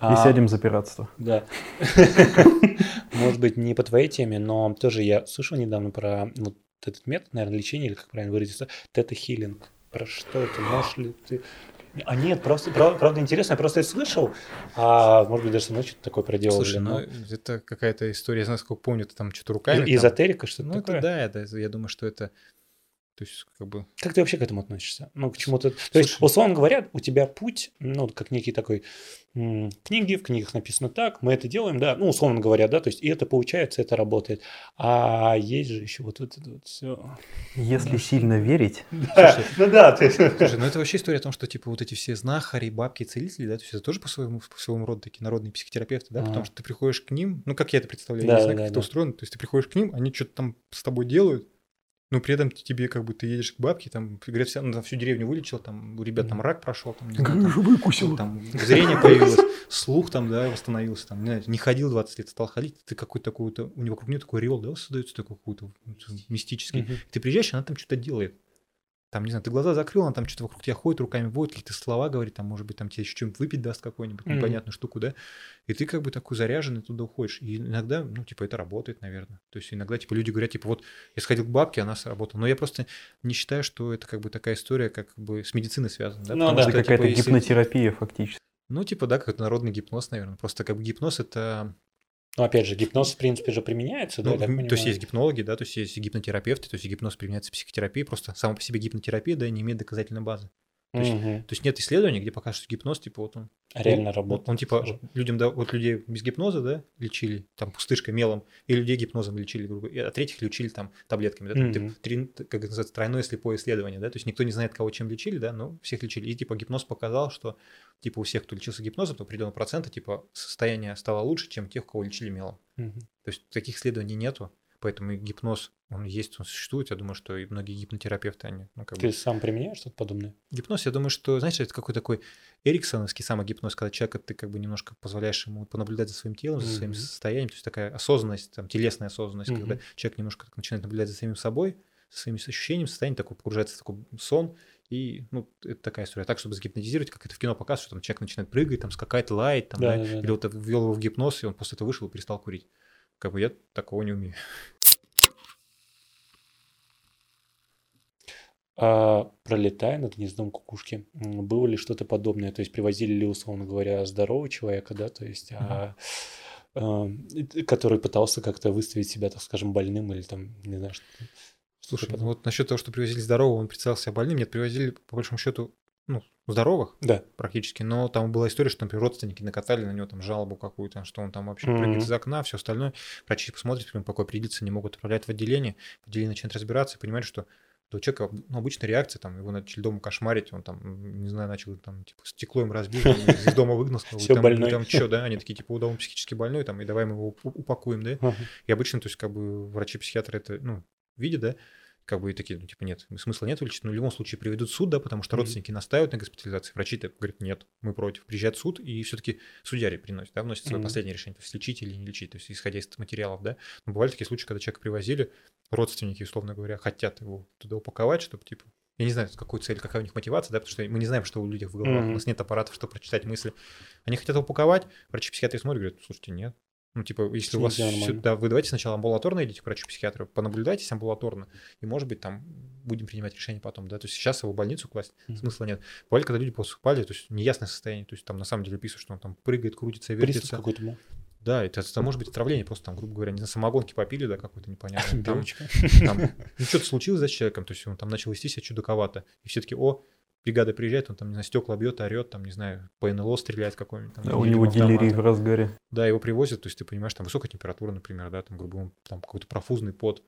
А, сядем за пиратство. Да. [LAUGHS] Может быть, не по твоей теме, но тоже я слышал недавно про вот этот метод, наверное, лечения, или как правильно выразиться, тета-хиллинг. Про что это? Можешь ли ты... А нет, просто, прав- правда, интересно, я просто это слышал, а может быть, даже со мной что-то такое проделывали. Слушай, но- ну это какая-то история, я знаю, сколько помню, ты там что-то руками. И- там- Эзотерика, что-то Ну, такое? это да, это, я думаю, что это, то есть, как бы, Как ты вообще к этому относишься? Ну, к чему-то... То есть, Слушай. условно говоря, у тебя путь, ну, как некий такой м, книги, в книгах написано так, мы это делаем, да, ну, условно говоря, да, то есть, и это получается, это работает. А есть же еще вот это вот все. Если сильно верить, [LAUGHS] Слушай, ну да, то есть... Слушай, ну это вообще история о том, что типа вот эти все знахари, бабки, целители, да, то есть это тоже по своему, по своему роду такие народные психотерапевты, да, Ага. потому что ты приходишь к ним, ну как я это представляю, Да, я не знаю, да, как это да. устроено, то есть ты приходишь к ним, они что-то там с тобой делают, но при этом тебе как бы ты едешь к бабке, там, говорят, вся, ну, там всю деревню вылечил, там у ребят там рак прошел, там, не знаю, там, выкусила. там зрение появилось, [LAUGHS] слух там, да, восстановился, там, не, знаю, не ходил 20 лет, стал ходить, ты какой-то такой, у него вокруг него такой ореол, да, создается такой какой-то ну, мистический. Ты приезжаешь, она там что-то делает. Там, не знаю, ты глаза закрыл, она там что-то вокруг тебя ходит, руками водит, какие-то слова говорит, там, может быть, там тебе еще что-нибудь выпить даст какую-нибудь Мгм. непонятную штуку, да? И ты как бы такой заряженный туда уходишь. И иногда, ну, типа, это работает, наверное. То есть иногда, типа, люди говорят, типа, вот, я сходил к бабке, она сработала. Но я просто не считаю, что это как бы такая история, как бы с медициной связана, да? Ну Потому да. что, Это какая-то типа, если- гипнотерапия фактически. Ну, типа, да, как народный гипноз, наверное. Просто как бы гипноз это Ну, опять же, гипноз, в принципе, же применяется, да, Ну, я так то есть есть гипнологи, да, то есть есть гипнотерапевты, то есть гипноз применяется в психотерапии, просто сама по себе гипнотерапия, да, не имеет доказательной базы. То есть-. То есть нет исследований, где покажут, что гипноз, типа, вот он... Реально он, работает. Он, типа, скажем. вот людям, да, вот людей без гипноза, да, лечили, там, пустышкой, мелом, и людей гипнозом лечили, грубо говоря, а третьих лечили, там, таблетками, да, там, типа, три- как это называется, тройное слепое исследование, да, то есть никто не знает, кого чем лечили, да, но всех лечили. И, типа, гипноз показал, что, типа, у всех, кто лечился гипнозом, то определенного процента, типа, состояние стало лучше, чем тех, кого лечили мелом. Мгм. То есть таких исследований нету, поэтому гипноз, он есть, он существует. Я думаю, что и многие гипнотерапевты, они, ну, как Ты бы... сам применяешь что-то подобное? Гипноз, я думаю, что, знаешь, это какой такой эриксоновский самогипноз, когда человека ты как бы немножко позволяешь ему понаблюдать за своим телом, за своим Мгм. состоянием, то есть такая осознанность, там, телесная осознанность, когда Мгм. человек немножко так начинает наблюдать за самим собой, за своими ощущениями, состояние такое погружается в такой сон, и, ну, это такая история. Так, чтобы загипнотизировать, как это в кино показывают, что там человек начинает прыгать, там, скакать, лаять, там, Да, да, да, или да. вот ввел его в гипноз, и он после этого вышел и перестал курить. Как бы я такого не умею. А, пролетая над гнездом кукушки, было ли что-то подобное? То есть привозили ли, условно говоря, здорового человека, да, то есть, а, а, который пытался как-то выставить себя, так скажем, больным или там, не знаю, что Слушай, ну вот насчет того, что привозили здорового, он представил себя больным, нет, привозили, по большому счету, ну, здоровых Да. практически, но там была история, что, например, родственники накатали на него там жалобу какую-то, что он там вообще Мгм. прыгает из окна, все остальное. Врачи посмотрят, прям покой определиться не могут, отправлять в отделение, в отделении начинают разбираться и понимают, что да, у человека ну, обычная реакция, там, его начали дома кошмарить, он там, не знаю, начал там, типа, стекло им разбил, [LAUGHS] из дома выгнал, сказал, там, больной. там, что, да, они такие, типа, «О, да, он психически больной, там, и давай мы его у- упакуем, да, и обычно, то есть, как бы, врачи-психиатры это, ну, видят, да, как бы и такие, ну, типа, нет, смысла нет вылечить, но в любом случае приведут суд, да, потому что родственники настаивают на госпитализации, врачи-то говорят, нет, мы против. Приезжает суд, и все-таки судья приносит, да, вносит свое Мгм. последнее решение, то есть лечить или не лечить, то есть исходя из материалов, да. Но бывали такие случаи, когда человека привозили, родственники, условно говоря, хотят его туда упаковать, чтобы, типа, Я не знаю, с какой целью, какая у них мотивация, да, потому что мы не знаем, что у людей в головах, Мгм. у нас нет аппаратов, чтобы прочитать мысли. Они хотят упаковать, врачи-психиатры смотрят, говорят, слушайте, нет. Ну, типа, если у вас Нельзя всё- нормально. да, вы давайте сначала амбулаторно идите к врачу-психиатру, понаблюдайтесь амбулаторно, и, может быть, там будем принимать решение потом, да, то есть сейчас его в больницу класть Мгм. смысла нет. Бывали, когда люди поступали, то есть неясное состояние, то есть там на самом деле пишут, что он там прыгает, крутится, вертится. какой-то был. Да, это, это может быть отравление, просто там, грубо говоря, не знаю, самогонки попили, да, какой-то непонятный. Там, там, ну, что-то случилось да, с человеком, то есть он там начал вести себя чудаковато. И все таки о, бригада приезжает, он там, не знаю, стекла бьет, орет, там, не знаю, по НЛО стреляет какой-нибудь. Там, Да, у него делирий в разгаре. Да, его привозят, то есть ты понимаешь, там высокая температура, например, да, там, грубо говоря, там какой-то профузный пот.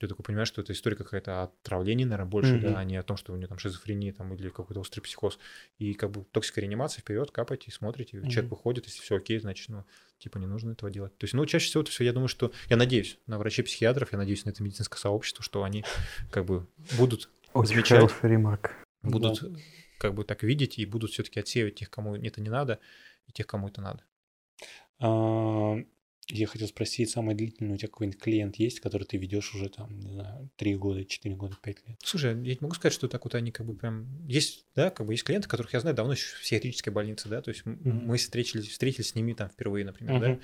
Ты такой понимаешь, что это история какая-то о отравлении, наверное, больше, Мгм. да, а не о том, что у него там шизофрения там, или какой-то острый психоз. И как бы реанимация, вперед, капайте, смотрите, Мгм. человек выходит, если все окей, значит, ну, типа не нужно этого делать. То есть, ну, чаще всего это все, я думаю, что, я надеюсь на врачей-психиатров, я надеюсь на это медицинское сообщество, что они как бы будут Очень Замечать. хороший ремарк. Будут как бы так видеть и будут все-таки отсеивать тех, кому это не надо, и тех, кому это надо. А, Я хотел спросить, самый длительный у тебя какой-нибудь клиент есть, который ты ведешь уже там, не знаю, 3 года, 4 года, 5 лет? Слушай, я не могу сказать, что так вот они как бы прям... Есть, да, как бы есть клиенты, которых я знаю давно еще в психиатрической больнице, да, то есть Мгм. мы встретились, встретились с ними там впервые, например, да.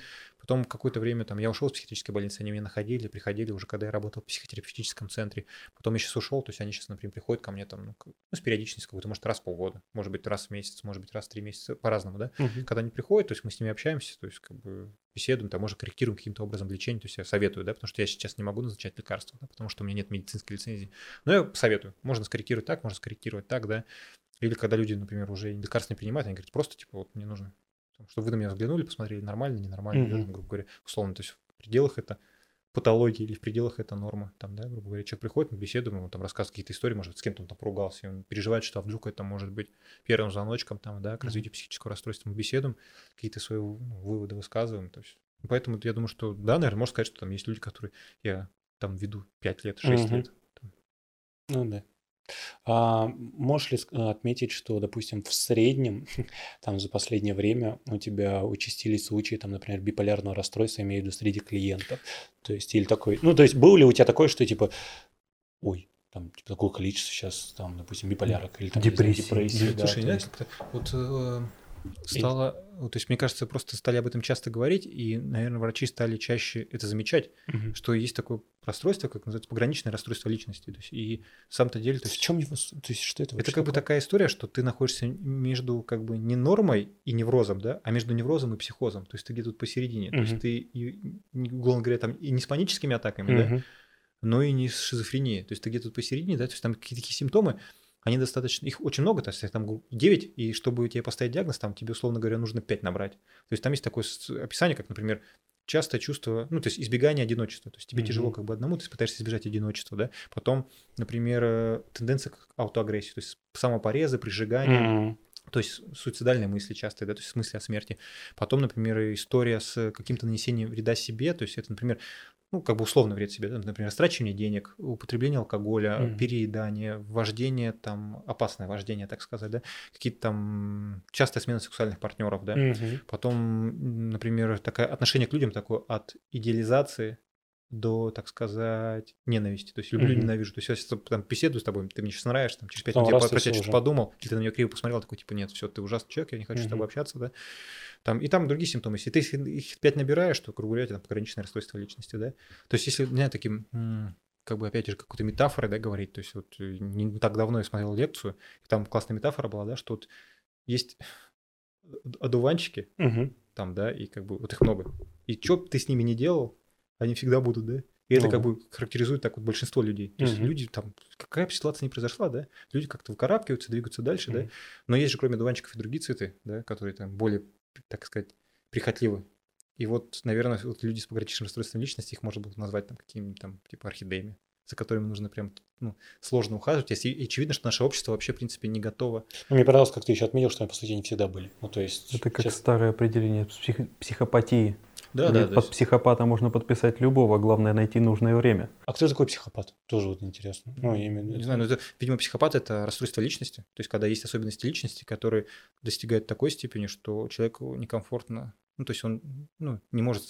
Потом какое-то время там я ушел из психиатрической больницы, они меня находили, приходили уже, когда я работал в психотерапевтическом центре. Потом я сейчас ушел, то есть они сейчас, например, приходят ко мне там, ну, ну, с периодичностью какой-то, может, раз в полгода, может быть, раз в месяц, может быть, раз в три месяца, по-разному, да. Мгм. Когда они приходят, то есть мы с ними общаемся, то есть как бы беседуем, там, может, корректируем каким-то образом лечение, то есть я советую, да, потому что я сейчас не могу назначать лекарства, да, потому что у меня нет медицинской лицензии. Но я советую, можно скорректировать так, можно скорректировать так, да. Или когда люди, например, уже лекарства не принимают, они говорят, просто, типа, вот мне нужно, там, чтобы вы на меня взглянули, посмотрели, нормально, ненормально, да, Мгм. там, грубо говоря, условно, то есть в пределах это патологии или в пределах это норма, там, да, грубо говоря, человек приходит, мы беседуем, он там рассказывает какие-то истории, может, быть, с кем-то он там поругался, и он переживает, что а вдруг это может быть первым звоночком, там, да, к развитию психического расстройства, мы беседуем, какие-то свои ну, выводы высказываем, то есть, поэтому я думаю, что, да, наверное, можно сказать, что там есть люди, которые я там веду 5 лет, 6 Мгм. лет, Ну да. А можешь ли ск- отметить, что, допустим, в среднем, [LAUGHS] там за последнее время у тебя участились случаи, там, например, биполярного расстройства, имею в виду среди клиентов? То есть, или такой, ну, то есть, было ли у тебя такое, что, типа, ой, там, типа, такое количество сейчас, там, допустим, биполярок или там, не знаю, Депрессии. депрессии, да, Слушай, знаешь, есть- как-то вот э, стало, вот, то есть, мне кажется, просто стали об этом часто говорить, и, наверное, врачи стали чаще это замечать, Мгм. что есть такое расстройство, как называется, пограничное расстройство личности. То есть, и в самом-то деле, то В есть, чем его, то есть, что это это как бы такое? такая история, что ты находишься между как бы не нормой и неврозом, да, а между неврозом и психозом. То есть ты где-то посередине. То Мгм. есть ты, и, условно говоря, там и не с паническими атаками, да, Мгм. но и не с шизофренией. То есть ты где-то посередине, да, то есть там какие-то такие симптомы, они достаточно, их очень много, то есть там 9, и чтобы тебе поставить диагноз, там тебе, условно говоря, нужно 5 набрать. То есть там есть такое описание, как, например, частое чувство, ну, то есть избегание одиночества. То есть тебе Мгм. тяжело как бы одному, ты пытаешься избежать одиночества, да. Потом, например, э, тенденция к аутоагрессии, то есть самопорезы, прижигание, Мгм. то есть суицидальные мысли частые, да, то есть мысли о смерти. Потом, например, история с каким-то нанесением вреда себе, то есть это, например, ну, как бы условно вред себе, например, растрачивание денег, употребление алкоголя, Мгм. переедание, вождение, там, опасное вождение, так сказать, да, какие-то там частая смена сексуальных партнеров, да, Мгм. потом, например, такое отношение к людям такое от идеализации до, так сказать, ненависти. То есть люблю, Мгм. ненавижу. То есть я сейчас там беседую с тобой, ты мне сейчас нравишься, там, через пять минут я про тебя что-то подумал, или ты на меня криво посмотрел, такой, типа, нет, все, ты ужасный человек, я не хочу с тобой общаться, да. Там, и там другие симптомы. Если ты их- пять набираешь, то, тебя там пограничное расстройство личности, да. То есть если меня таким, как бы, опять же, какой-то метафорой, да, говорить, то есть вот э, не, так давно я смотрел лекцию, и там классная метафора была, да, что вот есть одуванчики, Мгм. там, да, и как бы вот их много. И что бы ты с ними не делал, они всегда будут, да. И это Ну как бы характеризует так вот большинство людей. То есть люди там, какая бы ситуация ни произошла, да, люди как-то выкарабкиваются, двигаются дальше, да. Но есть же кроме дуванчиков и другие цветы, да, которые там более, так сказать, прихотливы. И вот, наверное, вот люди с пограничным расстройством личности, их можно было назвать там какими-нибудь там, типа, орхидеями, за которыми нужно прям, ну, сложно ухаживать. Если, очевидно, что наше общество вообще, в принципе, не готово. Ну, Мне понравилось, как ты еще отметил, что они, по сути, не всегда были. Ну, то есть... Это как сейчас- старое определение псих- психопатии. Да, да, под есть- психопата можно подписать любого, главное найти нужное время. А кто такой психопат? Тоже вот интересно. Ну, виду. Не знаю, но это, видимо, психопат это расстройство личности. То есть, когда есть особенности личности, которые достигают такой степени, что человеку некомфортно Ну, то есть он ну, не может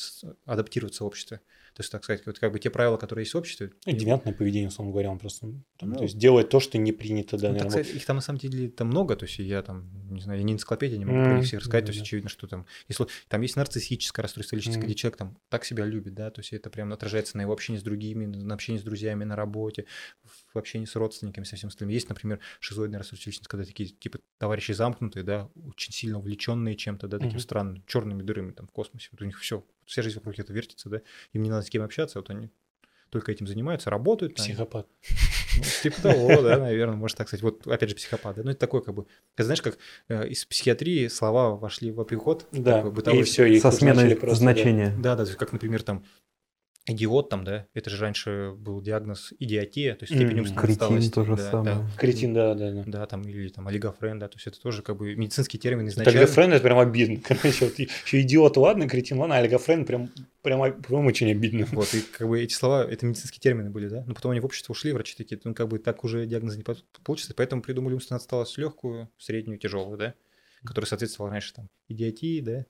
адаптироваться в обществе. То есть, так сказать, вот как бы те правила, которые есть в обществе. Ну, девиантное поведение, условно говоря, он просто там, ну, то есть делает то, что не принято, да, ну, так сказать, их там на самом деле там много, то есть я там, не знаю, я не энциклопедия, не могу mm, про них всех рассказать, да, то есть да. очевидно, что там, если там есть нарциссическое расстройство личности, mm. где человек там так себя любит, да, то есть это прям отражается на его общении с другими, на общении с друзьями, на работе, в общении с родственниками, со всем остальным. Есть, например, шизоидное расстройство личности, когда такие типа товарищи замкнутые, да, очень сильно увлеченные чем-то, да, таким mm-hmm. странным, черными дырами там в космосе, вот у них все вся жизнь вокруг это вертится, да, им не надо с кем общаться, вот они только этим занимаются, работают. Психопат. Ну, типа того, да, наверное, можно так сказать. Вот, опять же, психопат, да, ну, это такой, как бы, знаешь, как э, из психиатрии слова вошли в обиход. Да, такой, бытовой, и все, со сменой значения. Да, да, как, например, там, идиот там, да, это же раньше был диагноз идиотия, то есть степень умственной Кретин то же да, самое. Да. Кретин, да, да, да. Да, там, или там олигофрен, да, то есть это тоже как бы медицинский термин изначально. олигофрен это прям обидно, [LAUGHS] короче, вот еще идиот, ладно, кретин, ладно, а олигофрен прям, прям, прям очень обидно. Вот, и как бы эти слова, это медицинские термины были, да, но потом они в общество ушли, врачи такие, ну как бы так уже диагноз не получится, поэтому придумали умственную отсталость легкую, среднюю, тяжелую, да, которая соответствовала раньше там идиотии, да,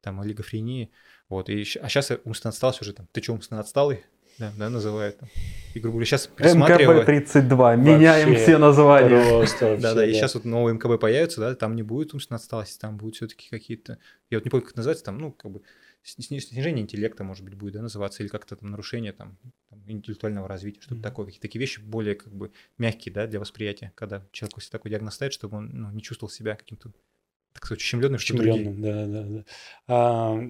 там олигофрении, вот, и, а сейчас умственно отсталость уже там, ты что, умственно отсталый? Да, да, называют. И, грубо говоря, сейчас пересматриваю... МКБ-32, меняем все названия. [LAUGHS] да, да, и сейчас вот новые МКБ появятся, да, там не будет умственной отсталости, там будут все-таки какие-то... Я вот не помню, как называется, там, ну, как бы снижение интеллекта, может быть, будет да, называться, или как-то там нарушение там, там интеллектуального развития, что-то mm-hmm. такое, какие-то такие вещи более как бы мягкие, да, для восприятия, когда человеку себе такой диагноз ставит, чтобы он ну, не чувствовал себя каким-то, так сказать, ущемленным, другие. да, да, да. А,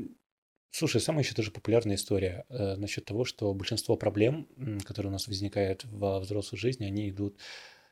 Слушай, самая еще тоже популярная история э, насчет того, что большинство проблем, которые у нас возникают во взрослой жизни, они идут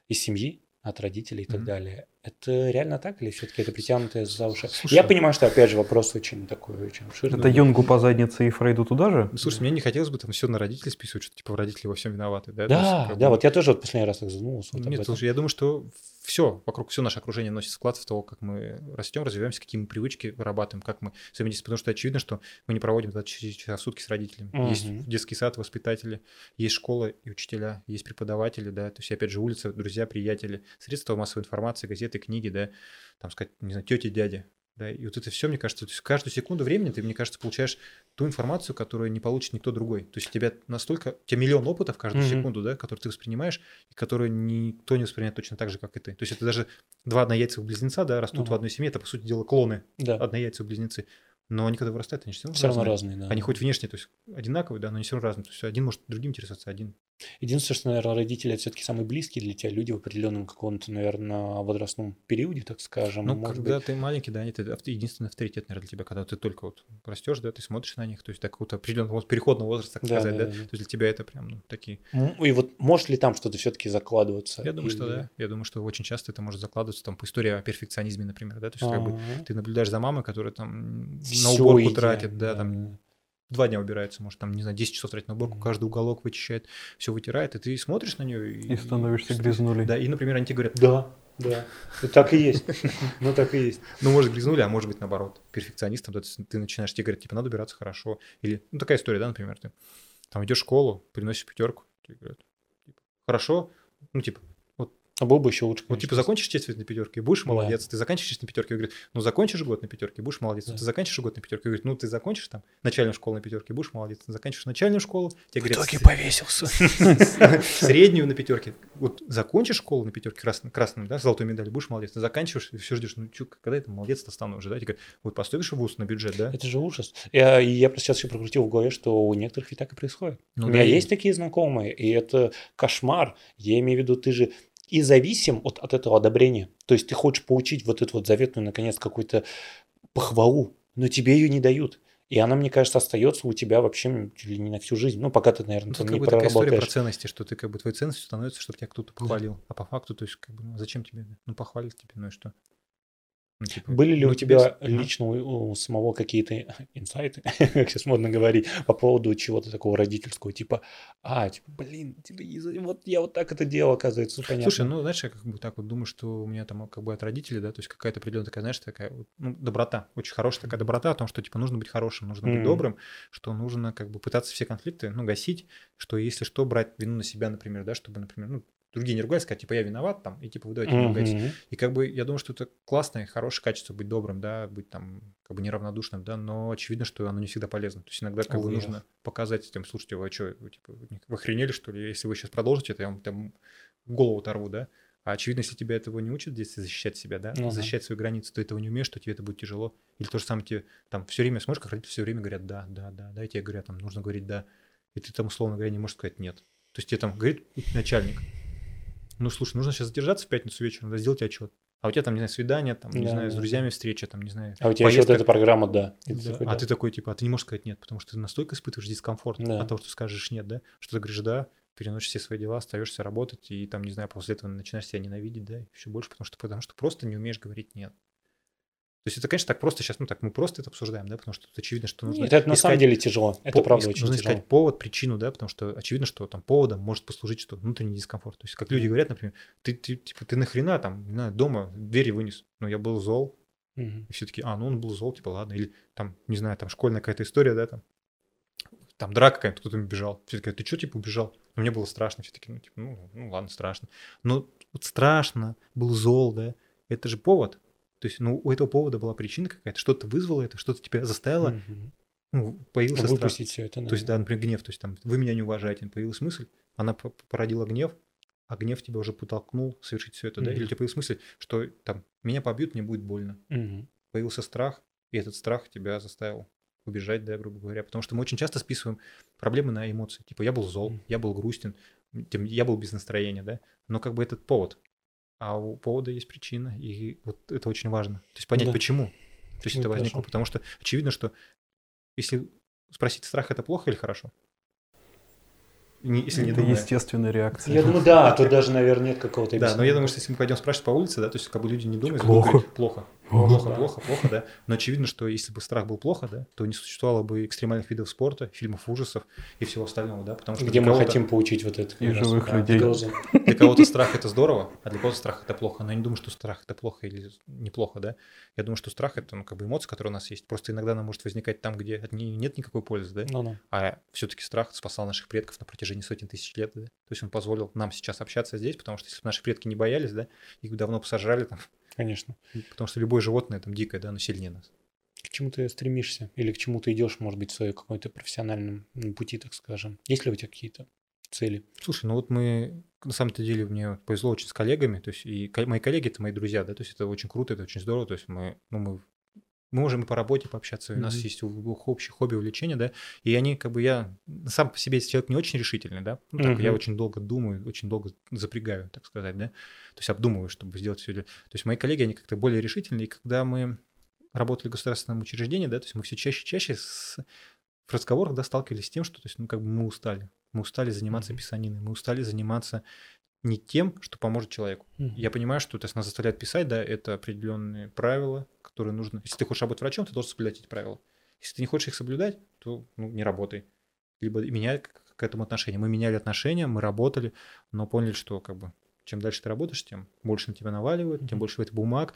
из семьи, от родителей и так mm-hmm. далее. Это реально так или все-таки это притянутое за уши? Слушай, Я понимаю, что опять же вопрос очень такой, очень обширный. Это Юнгу по заднице и Фрейду туда же? Слушай, мне не хотелось бы там все на родителей списывать, что типа родители во всем виноваты, да? Да, есть, да, бы... вот я тоже вот последний раз так задумался. Вот Нет, слушай, я думаю, что все, вокруг все наше окружение носит вклад в то, как мы растем, развиваемся, какие мы привычки вырабатываем, как мы взаимодействуем. Потому что очевидно, что мы не проводим 24 часа в сутки с родителями. Угу. Есть детский сад, воспитатели, есть школа и учителя, есть преподаватели, да, то есть, опять же, улица, друзья, приятели, средства массовой информации, газеты, книги, да, там сказать, не знаю, тети, дяди, да, и вот это все, мне кажется, то есть каждую секунду времени ты, мне кажется, получаешь ту информацию, которую не получит никто другой. То есть у тебя настолько, у тебя миллион опытов каждую mm-hmm. секунду, да, который ты воспринимаешь, и которые никто не воспринимает точно так же, как и ты. То есть это даже два однояйцевых близнеца, да, растут mm-hmm. в одной семье, это, по сути дела, клоны, да. однояйцевые близнецы. Но они когда вырастают, они все равно, все равно разные. разные да. Они хоть внешне, то есть одинаковые, да, но они все равно разные. То есть один может другим интересоваться, один Единственное, что, наверное, родители это все-таки самые близкие для тебя люди в определенном каком-то, наверное, возрастном периоде, так скажем. Ну, когда быть. ты маленький, да, это единственный авторитет, наверное, для тебя, когда ты только вот растешь, да, ты смотришь на них, то есть так вот определенного переходного возраста, так да, сказать, да, да, да. То есть для тебя это прям, ну, такие... И вот может ли там что-то все-таки закладываться? Я думаю, или... что да. Я думаю, что очень часто это может закладываться там по истории о перфекционизме, например, да, то есть А-а-а. как бы ты наблюдаешь за мамой, которая там Всё на уборку тратит, да, да, там два дня убирается, может, там, не знаю, 10 часов тратить на уборку, каждый уголок вычищает, все вытирает, и ты смотришь на нее и... И становишься и, грязнулей. Да, и, например, они тебе говорят... Да, да, так и есть, [LAUGHS] ну так и есть. Ну, может, грязнули, а может быть, наоборот, перфекционистом, да, ты начинаешь, тебе говорят, типа, надо убираться хорошо, или, ну, такая история, да, например, ты там идешь в школу, приносишь пятерку, тебе говорят, типа, хорошо, ну, типа, а был бы еще лучше. Вот типа закончишь честь на пятерке, будешь молодец. Да. Ты заканчиваешь на пятерке, говорит, ну закончишь год на пятерке, будешь молодец. Да. Ты заканчиваешь год на пятерке, говорит, ну ты закончишь там начальную школу на пятерке, будешь молодец. Ты заканчиваешь начальную школу, тебе говорят... В итоге повесился. [LAUGHS] Среднюю на пятерке. Вот закончишь школу на пятерке красным, красным, да, золотой медаль, будешь молодец. Ты заканчиваешь, и все ждешь, ну чё, когда это молодец-то стану уже, да? Тебе говорят, вот поступишь в ВУЗ на бюджет, да? Это же ужас. Я, я просто сейчас еще прокрутил в голове, что у некоторых ведь так и происходит. Ну, у меня есть такие знакомые, и это кошмар. Я имею в виду, ты же и зависим от, от этого одобрения. То есть ты хочешь получить вот эту вот заветную, наконец, какую-то похвалу, но тебе ее не дают. И она, мне кажется, остается у тебя вообще чуть ли не на всю жизнь. Ну, пока ты, наверное, ну, там не проработаешь. такая история про ценности, что ты как бы твоей ценностью становится, чтобы тебя кто-то похвалил. Да. А по факту, то есть, как бы, ну, зачем тебе? Ну, похвалить тебе, ну и что? Ну, типа, Были ли ну, у тебя без... лично у, у самого какие-то [LAUGHS] инсайты, [LAUGHS] как сейчас модно говорить, по поводу чего-то такого родительского, типа, а, типа, блин, типа, вот я вот так это делал, оказывается, понятно. Слушай, ну, знаешь, я как бы так вот думаю, что у меня там как бы от родителей, да, то есть какая-то определенная такая, знаешь, такая, ну, доброта, очень хорошая такая доброта о том, что, типа, нужно быть хорошим, нужно быть mm-hmm. добрым, что нужно как бы пытаться все конфликты, ну, гасить, что если что, брать вину на себя, например, да, чтобы, например, ну, другие не ругались, сказать, типа, я виноват, там, и типа, вы давайте не ругайтесь. Мгм. И как бы я думаю, что это классное, хорошее качество быть добрым, да, быть там как бы неравнодушным, да, но очевидно, что оно не всегда полезно. То есть иногда как бы О, нужно показать тем, слушайте, вы что, вы, типа, вы не- вы охренели, что ли? Если вы сейчас продолжите, это я вам там голову оторву, да? А очевидно, если тебя этого не учат детстве защищать себя, да, да. защищать свои границы, ты этого не умеешь, то тебе это будет тяжело. Или то же самое тебе там все время смотришь, как родители все время говорят да, да, да, да, и тебе говорят, там нужно говорить да, и ты там, условно говоря, не можешь сказать нет. То есть тебе там говорит начальник, ну, слушай, нужно сейчас задержаться в пятницу вечером, да, сделать отчет. А у тебя там, не знаю, свидание, там, не Да, знаю, с да, друзьями встреча, там, не знаю. А у тебя еще вот поездка. эта программа, да. И ты Да. такой, А да. ты такой, типа, а ты не можешь сказать нет, потому что ты настолько испытываешь дискомфорт Да. от того, что скажешь нет, да, что ты говоришь да, переносишь все свои дела, остаешься работать, и там, не знаю, после этого начинаешь себя ненавидеть, да, еще больше, потому что, потому что просто не умеешь говорить нет. То есть это, конечно, так просто сейчас, ну так мы просто это обсуждаем, да, потому что тут очевидно, что нужно Нет, это на искать самом деле тяжело. Это по- правда иск- очень нужно тяжело. искать повод, причину, да, потому что очевидно, что там поводом может послужить что внутренний дискомфорт. То есть как люди говорят, например, ты, ты, типа, ты нахрена там, не знаю, дома двери вынес, ну я был зол, Мгм. и все таки а, ну он был зол, типа, ладно. Или там, не знаю, там школьная какая-то история, да, там, там драка какая-то, кто-то убежал. Все таки ты что, типа, убежал? Ну, мне было страшно. Все таки ну, типа, ну, ну, ладно, страшно. Но вот страшно, был зол, да, это же повод. То есть, ну, у этого повода была причина какая-то, что-то вызвало это, что-то тебя заставило, Мгм. ну, появился страх. Выпустить все это. То есть, да, например, гнев, то есть там вы меня не уважаете, появилась мысль, она породила гнев, а гнев тебя уже подтолкнул совершить все это, да? Мгм. Или у тебя появилась мысль, что там меня побьют, мне будет больно. Мгм. Появился страх, и этот страх тебя заставил убежать, да, грубо говоря. Потому что мы очень часто списываем проблемы на эмоции. Типа, я был зол, я был грустен, я был без настроения, да. Но как бы этот повод. А у повода есть причина, и вот это очень важно. То есть понять, Да. почему. То есть Почему это возникло. важно? Потому что очевидно, что если спросить, страх это плохо или хорошо? Не- если не Это думая. естественная реакция. Я думаю, да, тут даже, наверное, нет какого-то Да, но я думаю, что если мы пойдем спрашивать по улице, да, то есть как бы люди не думают, Плохо. говорить, плохо, Плохо. плохо, Да. плохо, плохо, да. Но очевидно, что если бы страх был плохо, да, то не существовало бы экстремальных видов спорта, фильмов ужасов и всего остального, да, потому что Где мы хотим получить вот это. И живых да, людей. для кого-то [LAUGHS] страх это здорово, а для кого-то страх это плохо. Но я не думаю, что страх это плохо или неплохо, да. Я думаю, что страх это ну, как бы эмоция, которая у нас есть. Просто иногда она может возникать там, где от нее нет никакой пользы, да. Ну-ну. А все-таки страх спасал наших предков на протяжении сотен тысяч лет, да? То есть он позволил нам сейчас общаться здесь, потому что если бы наши предки не боялись, да, их бы давно посажали там, Конечно. потому что любое животное там дикое, да, оно сильнее нас. К чему ты стремишься? Или к чему ты идешь, может быть, в своем какой-то профессиональном пути, так скажем? Есть ли у тебя какие-то цели? Слушай, ну вот мы, на самом-то деле, мне повезло очень с коллегами, то есть и мои коллеги это мои друзья, да, то есть это очень круто, это очень здорово, то есть мы, ну, мы мы можем и по работе пообщаться, и у нас есть общие хобби, увлечения, да, и они, как бы, я сам по себе человек не очень решительный, да, ну, так, я Мгм. очень долго думаю, очень долго запрягаю, так сказать, да, то есть обдумываю, чтобы сделать все. То есть мои коллеги, они как-то более решительные, и когда мы работали в государственном учреждении, да, то есть мы все чаще и чаще с- в разговорах, да, сталкивались с тем, что, то есть, ну, как бы мы устали, мы устали заниматься Мгм. писаниной, мы устали заниматься не тем, что поможет человеку. Я понимаю, что то есть, нас заставляют писать, да, это определенные правила, которые нужно. Если ты хочешь работать врачом, ты должен соблюдать эти правила. Если ты не хочешь их соблюдать, то ну, не работай. Либо меняй к, этому отношение. Мы меняли отношения, мы работали, но поняли, что как бы чем дальше ты работаешь, тем больше на тебя наваливают, тем Мгм. больше в это бумаг.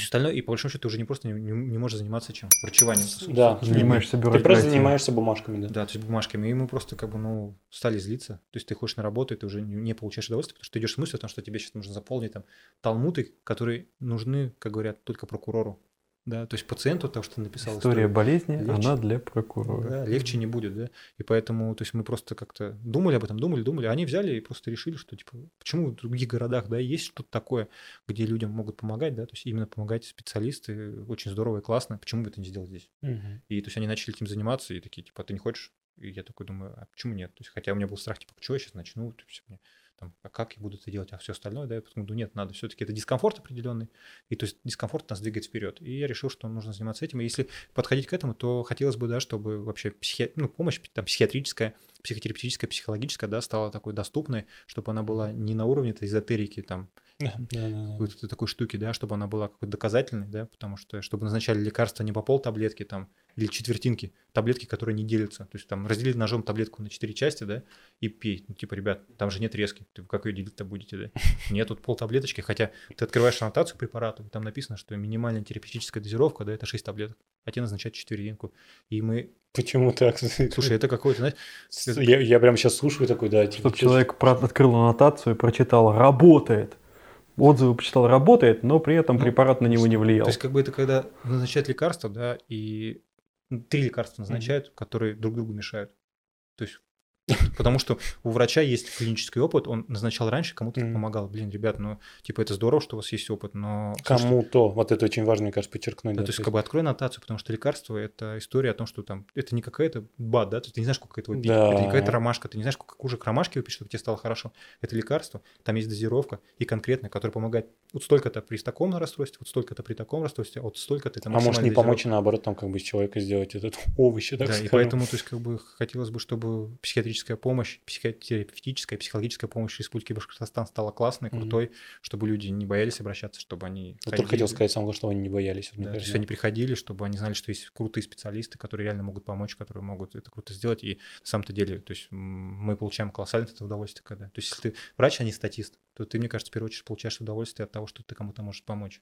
Все остальное, и по большому счету ты уже не просто не, не- не можешь заниматься чем? Врачеванием. Да. Занимаешься Ты просто бюрократией. занимаешься бумажками, да? Да, то есть бумажками. И мы просто как бы, ну, стали злиться. То есть ты ходишь на работу, и ты уже не, не получаешь удовольствия, потому что ты идешь с мыслью о том, что тебе сейчас нужно заполнить там талмуды, которые нужны, как говорят, только прокурору. Да, то есть пациенту, того, что написал История историю, болезни, Легче. она для прокурора. да, легче не будет, да. И поэтому, то есть мы просто как-то думали об этом, думали, думали, а они взяли и просто решили, что типа, почему в других городах, да, есть что-то такое, где людям могут помогать, да, то есть именно помогать специалисты, очень здорово и классно, почему бы это не сделать здесь? Мгм. И то есть они начали этим заниматься, и такие, типа, «А ты не хочешь? И я такой думаю, а почему нет? То есть, хотя у меня был страх, типа, что я сейчас начну, то есть, мне, там, а как я буду это делать, а все остальное, да, я потом думаю, нет, надо, все-таки это дискомфорт определенный, и то есть дискомфорт нас двигает вперед. И я решил, что нужно заниматься этим, и если подходить к этому, то хотелось бы, да, чтобы вообще психи... ну, помощь там, психиатрическая, психотерапевтическая, психологическая, да, стала такой доступной, чтобы она была не на уровне этой эзотерики, там, [LAUGHS] Да, да, да. какой-то такой штуки, да, чтобы она была какой-то доказательной, да, потому что чтобы назначали лекарства не по пол таблетки там или четвертинки, таблетки, которые не делятся. То есть там разделили ножом таблетку на четыре части, да, и пей. Ну, типа, ребят, там же нет резки. Ты как ее делить-то будете, да? [LAUGHS] Нет, тут пол таблеточки, хотя ты открываешь аннотацию препарата, и там написано, что минимальная терапевтическая дозировка, да, это 6 таблеток, а тебе назначают четвертинку. И мы... Почему так? [LAUGHS] Слушай, это какой-то, знаешь, Я, я прям сейчас слушаю такой, да. типа, Чтобы человек про- открыл аннотацию и прочитал «работает». Отзывы почитал «работает», но при этом Ну, препарат на него не влиял. То есть, как бы это когда назначают лекарства, да, и три лекарства назначают, которые друг другу мешают. То есть, [LAUGHS] потому что у врача есть клинический опыт, он назначал раньше, кому-то помогал. Блин, ребят, ну, типа, это здорово, что у вас есть опыт, но... Кому-то. Вот это очень важно, мне кажется, подчеркнуть. Да, да, то есть, как бы открой нотацию, потому что лекарство это история о том, что там это не какая-то бад, да, ты не знаешь, сколько этого пить, Да. это не какая-то ромашка, ты не знаешь, сколько хуже к ромашке выпить, чтобы тебе стало хорошо. Это лекарство, там есть дозировка и конкретная, которая помогает вот столько-то при таком расстройстве, вот столько-то при таком расстройстве, а вот столько-то это А может не помочь, а наоборот, там как бы из человека сделать этот [LAUGHS] овощи, так Да, и поэтому, то есть, как бы хотелось бы, чтобы психиатрическая помощь, психотерапевтическая, психологическая помощь в Республике Башкортостан стала классной, крутой, чтобы люди не боялись обращаться, чтобы они Я только хотел сказать сам, что они не боялись. Да, то есть они приходили, чтобы они знали, что есть крутые специалисты, которые реально могут помочь, которые могут это круто сделать. И на самом-то деле, то есть мы получаем колоссальное удовольствие, когда. То есть если ты врач, а не статист, то ты, мне кажется, в первую очередь получаешь удовольствие от того, что ты кому-то можешь помочь.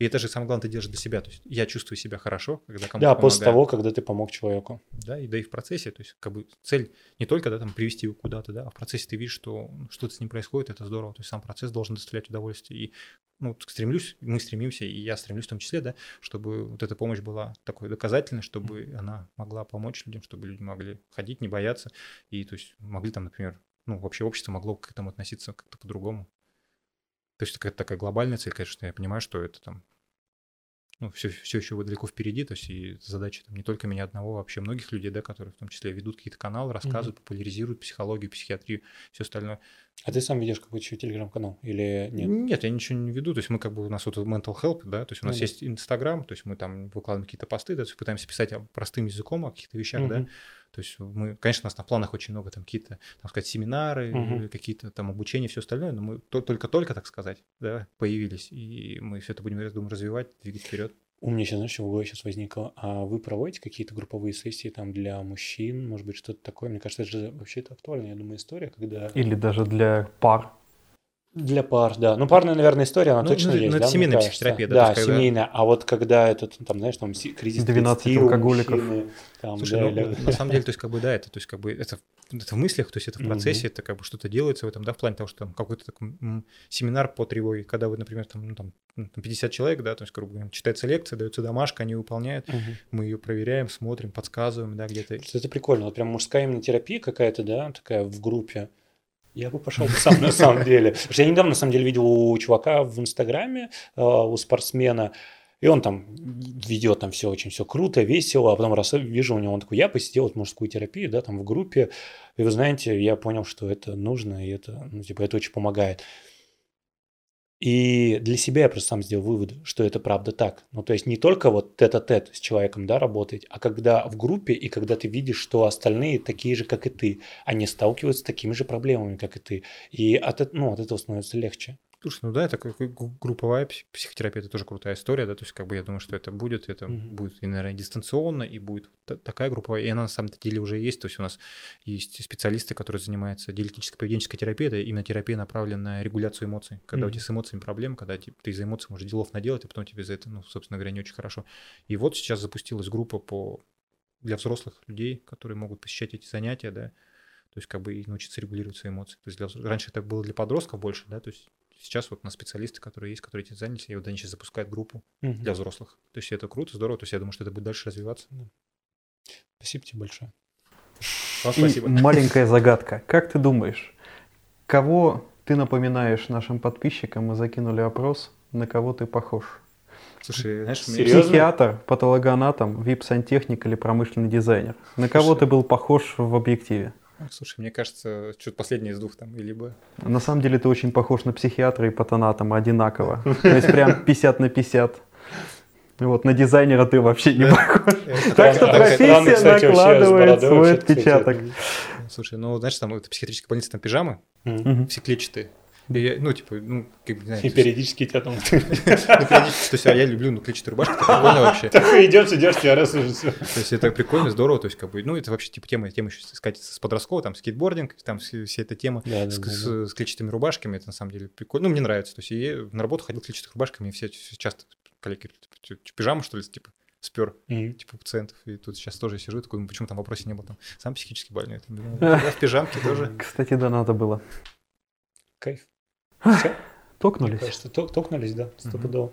И это же самое главное, ты держишь для себя. То есть я чувствую себя хорошо, когда кому-то Да, после помогаю. того, когда ты помог человеку. Да, и да и в процессе, то есть как бы цель не только да, там привести его куда-то, да, а в процессе ты видишь, что ну, что-то с ним происходит, это здорово, то есть сам процесс должен доставлять удовольствие. И ну, стремлюсь, мы стремимся, и я стремлюсь в том числе, да, чтобы вот эта помощь была такой доказательной, чтобы она могла помочь людям, чтобы люди могли ходить, не бояться, и то есть могли там, например, ну, вообще общество могло к этому относиться как-то по-другому. То есть такая, такая глобальная цель, конечно, я понимаю, что это там ну, все, все еще далеко впереди, то есть и задача там не только меня одного, а вообще многих людей, да, которые в том числе ведут какие-то каналы, рассказывают, популяризируют психологию, психиатрию, все остальное. А ты сам ведешь какой-то еще телеграм-канал или нет? Нет, я ничего не веду, то есть мы как бы, у нас вот mental help, да, то есть у нас Ну да. есть Инстаграм, то есть мы там выкладываем какие-то посты, да, то есть пытаемся писать простым языком о каких-то вещах, да, Мгм. То есть мы, конечно, у нас на планах очень много там какие-то, так сказать, семинары, Мгм. какие-то там обучения, все остальное, но мы то- только-только, так сказать, да, появились, и мы все это будем, я думаю, развивать, двигать вперед. У меня сейчас, знаешь, что в голове сейчас возникло? А вы проводите какие-то групповые сессии там для мужчин? Может быть, что-то такое? Мне кажется, это же вообще это актуальная, я думаю, история, когда... Или даже для пар. Для пар, да. Ну, парная, наверное, история, она Ну, точно ну, есть, ну, это да, семейная психотерапия, да, Да, то есть когда- семейная. А вот когда это, ну, там, знаешь, там кризис 12 30 у алкоголиков. мужчины, там, Слушай, да, ну, или- на самом деле, то есть, как бы, да, это, то есть, как бы, это, в- это в мыслях, то есть, это в процессе, это как бы что-то делается в этом, да, в плане того, что там какой-то такой, м, семинар по тревоге, когда вы, например, там, ну, там, м, там 50 человек, да, то есть, грубо говоря, читается лекция, дается домашка, они выполняют, Мгм. мы ее проверяем, смотрим, подсказываем, да, где-то. Это прикольно. Вот прям мужская именно терапия какая-то, да, такая в группе. Я бы пошел сам на самом деле. Потому что я недавно, на самом деле, видел у чувака в Инстаграме, э, у спортсмена, и он там ведет там все очень все круто, весело, а потом раз вижу у него, он такой, я посетил вот мужскую терапию, да, там в группе, и вы знаете, я понял, что это нужно, и это, ну, типа, это очень помогает. И для себя я просто сам сделал вывод, что это правда так. Ну, то есть не только вот тет-а-тет с человеком, да, работать, а когда в группе и когда ты видишь, что остальные такие же, как и ты, они сталкиваются с такими же проблемами, как и ты. И от, ну, от этого становится легче. Слушай, ну да, это как групповая пси- психотерапия, это тоже крутая история, да, то есть как бы я думаю, что это будет, это Мгм. будет и, наверное, дистанционно, и будет та- такая групповая, и она на самом деле уже есть, то есть у нас есть специалисты, которые занимаются диалектической поведенческой терапией, это именно терапия направлена на регуляцию эмоций, когда у Мгм. тебя с эмоциями проблемы, когда типа, ты из-за эмоций можешь делов наделать, а потом тебе за это, ну, собственно говоря, не очень хорошо. И вот сейчас запустилась группа по для взрослых людей, которые могут посещать эти занятия, да, то есть как бы и научиться регулировать свои эмоции. То есть для раньше это было для подростков больше, да, то есть сейчас вот на специалисты, которые есть, которые этим занялись, и вот они сейчас запускают группу Мгм. для взрослых. То есть это круто, здорово, то есть я думаю, что это будет дальше развиваться. Спасибо тебе большое. Вам И маленькая [LAUGHS] загадка. Как ты думаешь, кого ты напоминаешь нашим подписчикам? Мы закинули опрос, на кого ты похож? Слушай, знаешь, Серьезно? Психиатр, патологоанатом, вип-сантехник или промышленный дизайнер? На кого Слушай. ты был похож в объективе? Слушай, мне кажется, что-то последнее из двух там, либо... На самом деле ты очень похож на психиатра и патанатома одинаково. То есть прям 50 на 50. И Вот, на дизайнера ты вообще не похож. Так что профессия накладывает свой отпечаток. Слушай, ну, знаешь, там это психиатрическая больница, там пижамы, все клетчатые. И я, ну, типа, ну, как бы, И знаете, периодически тебя там... [LAUGHS] [LAUGHS] ну, периодически, то есть, а я люблю, ну, клетчатые рубашки, это прикольно вообще. Такой идешь, идешь, тебя раз уже все. То есть это прикольно, здорово, то есть как бы, ну это вообще типа тема, тема еще сказать с подросткового, там скейтбординг, там вся эта тема с, клетчатыми рубашками, это на самом деле прикольно, ну мне нравится, то есть я на работу ходил клетчатых рубашками, и все, часто коллеги типа, «Чё, чё, пижаму что ли, типа спер, типа пациентов, и тут сейчас тоже я сижу, такой, ну почему там вопроса не было, там сам психически больной, [LAUGHS] я в пижамке тоже. Кстати, да, надо было. Кайф. Все, Токнулись. кажется, ток- токнулись, да, стопудово.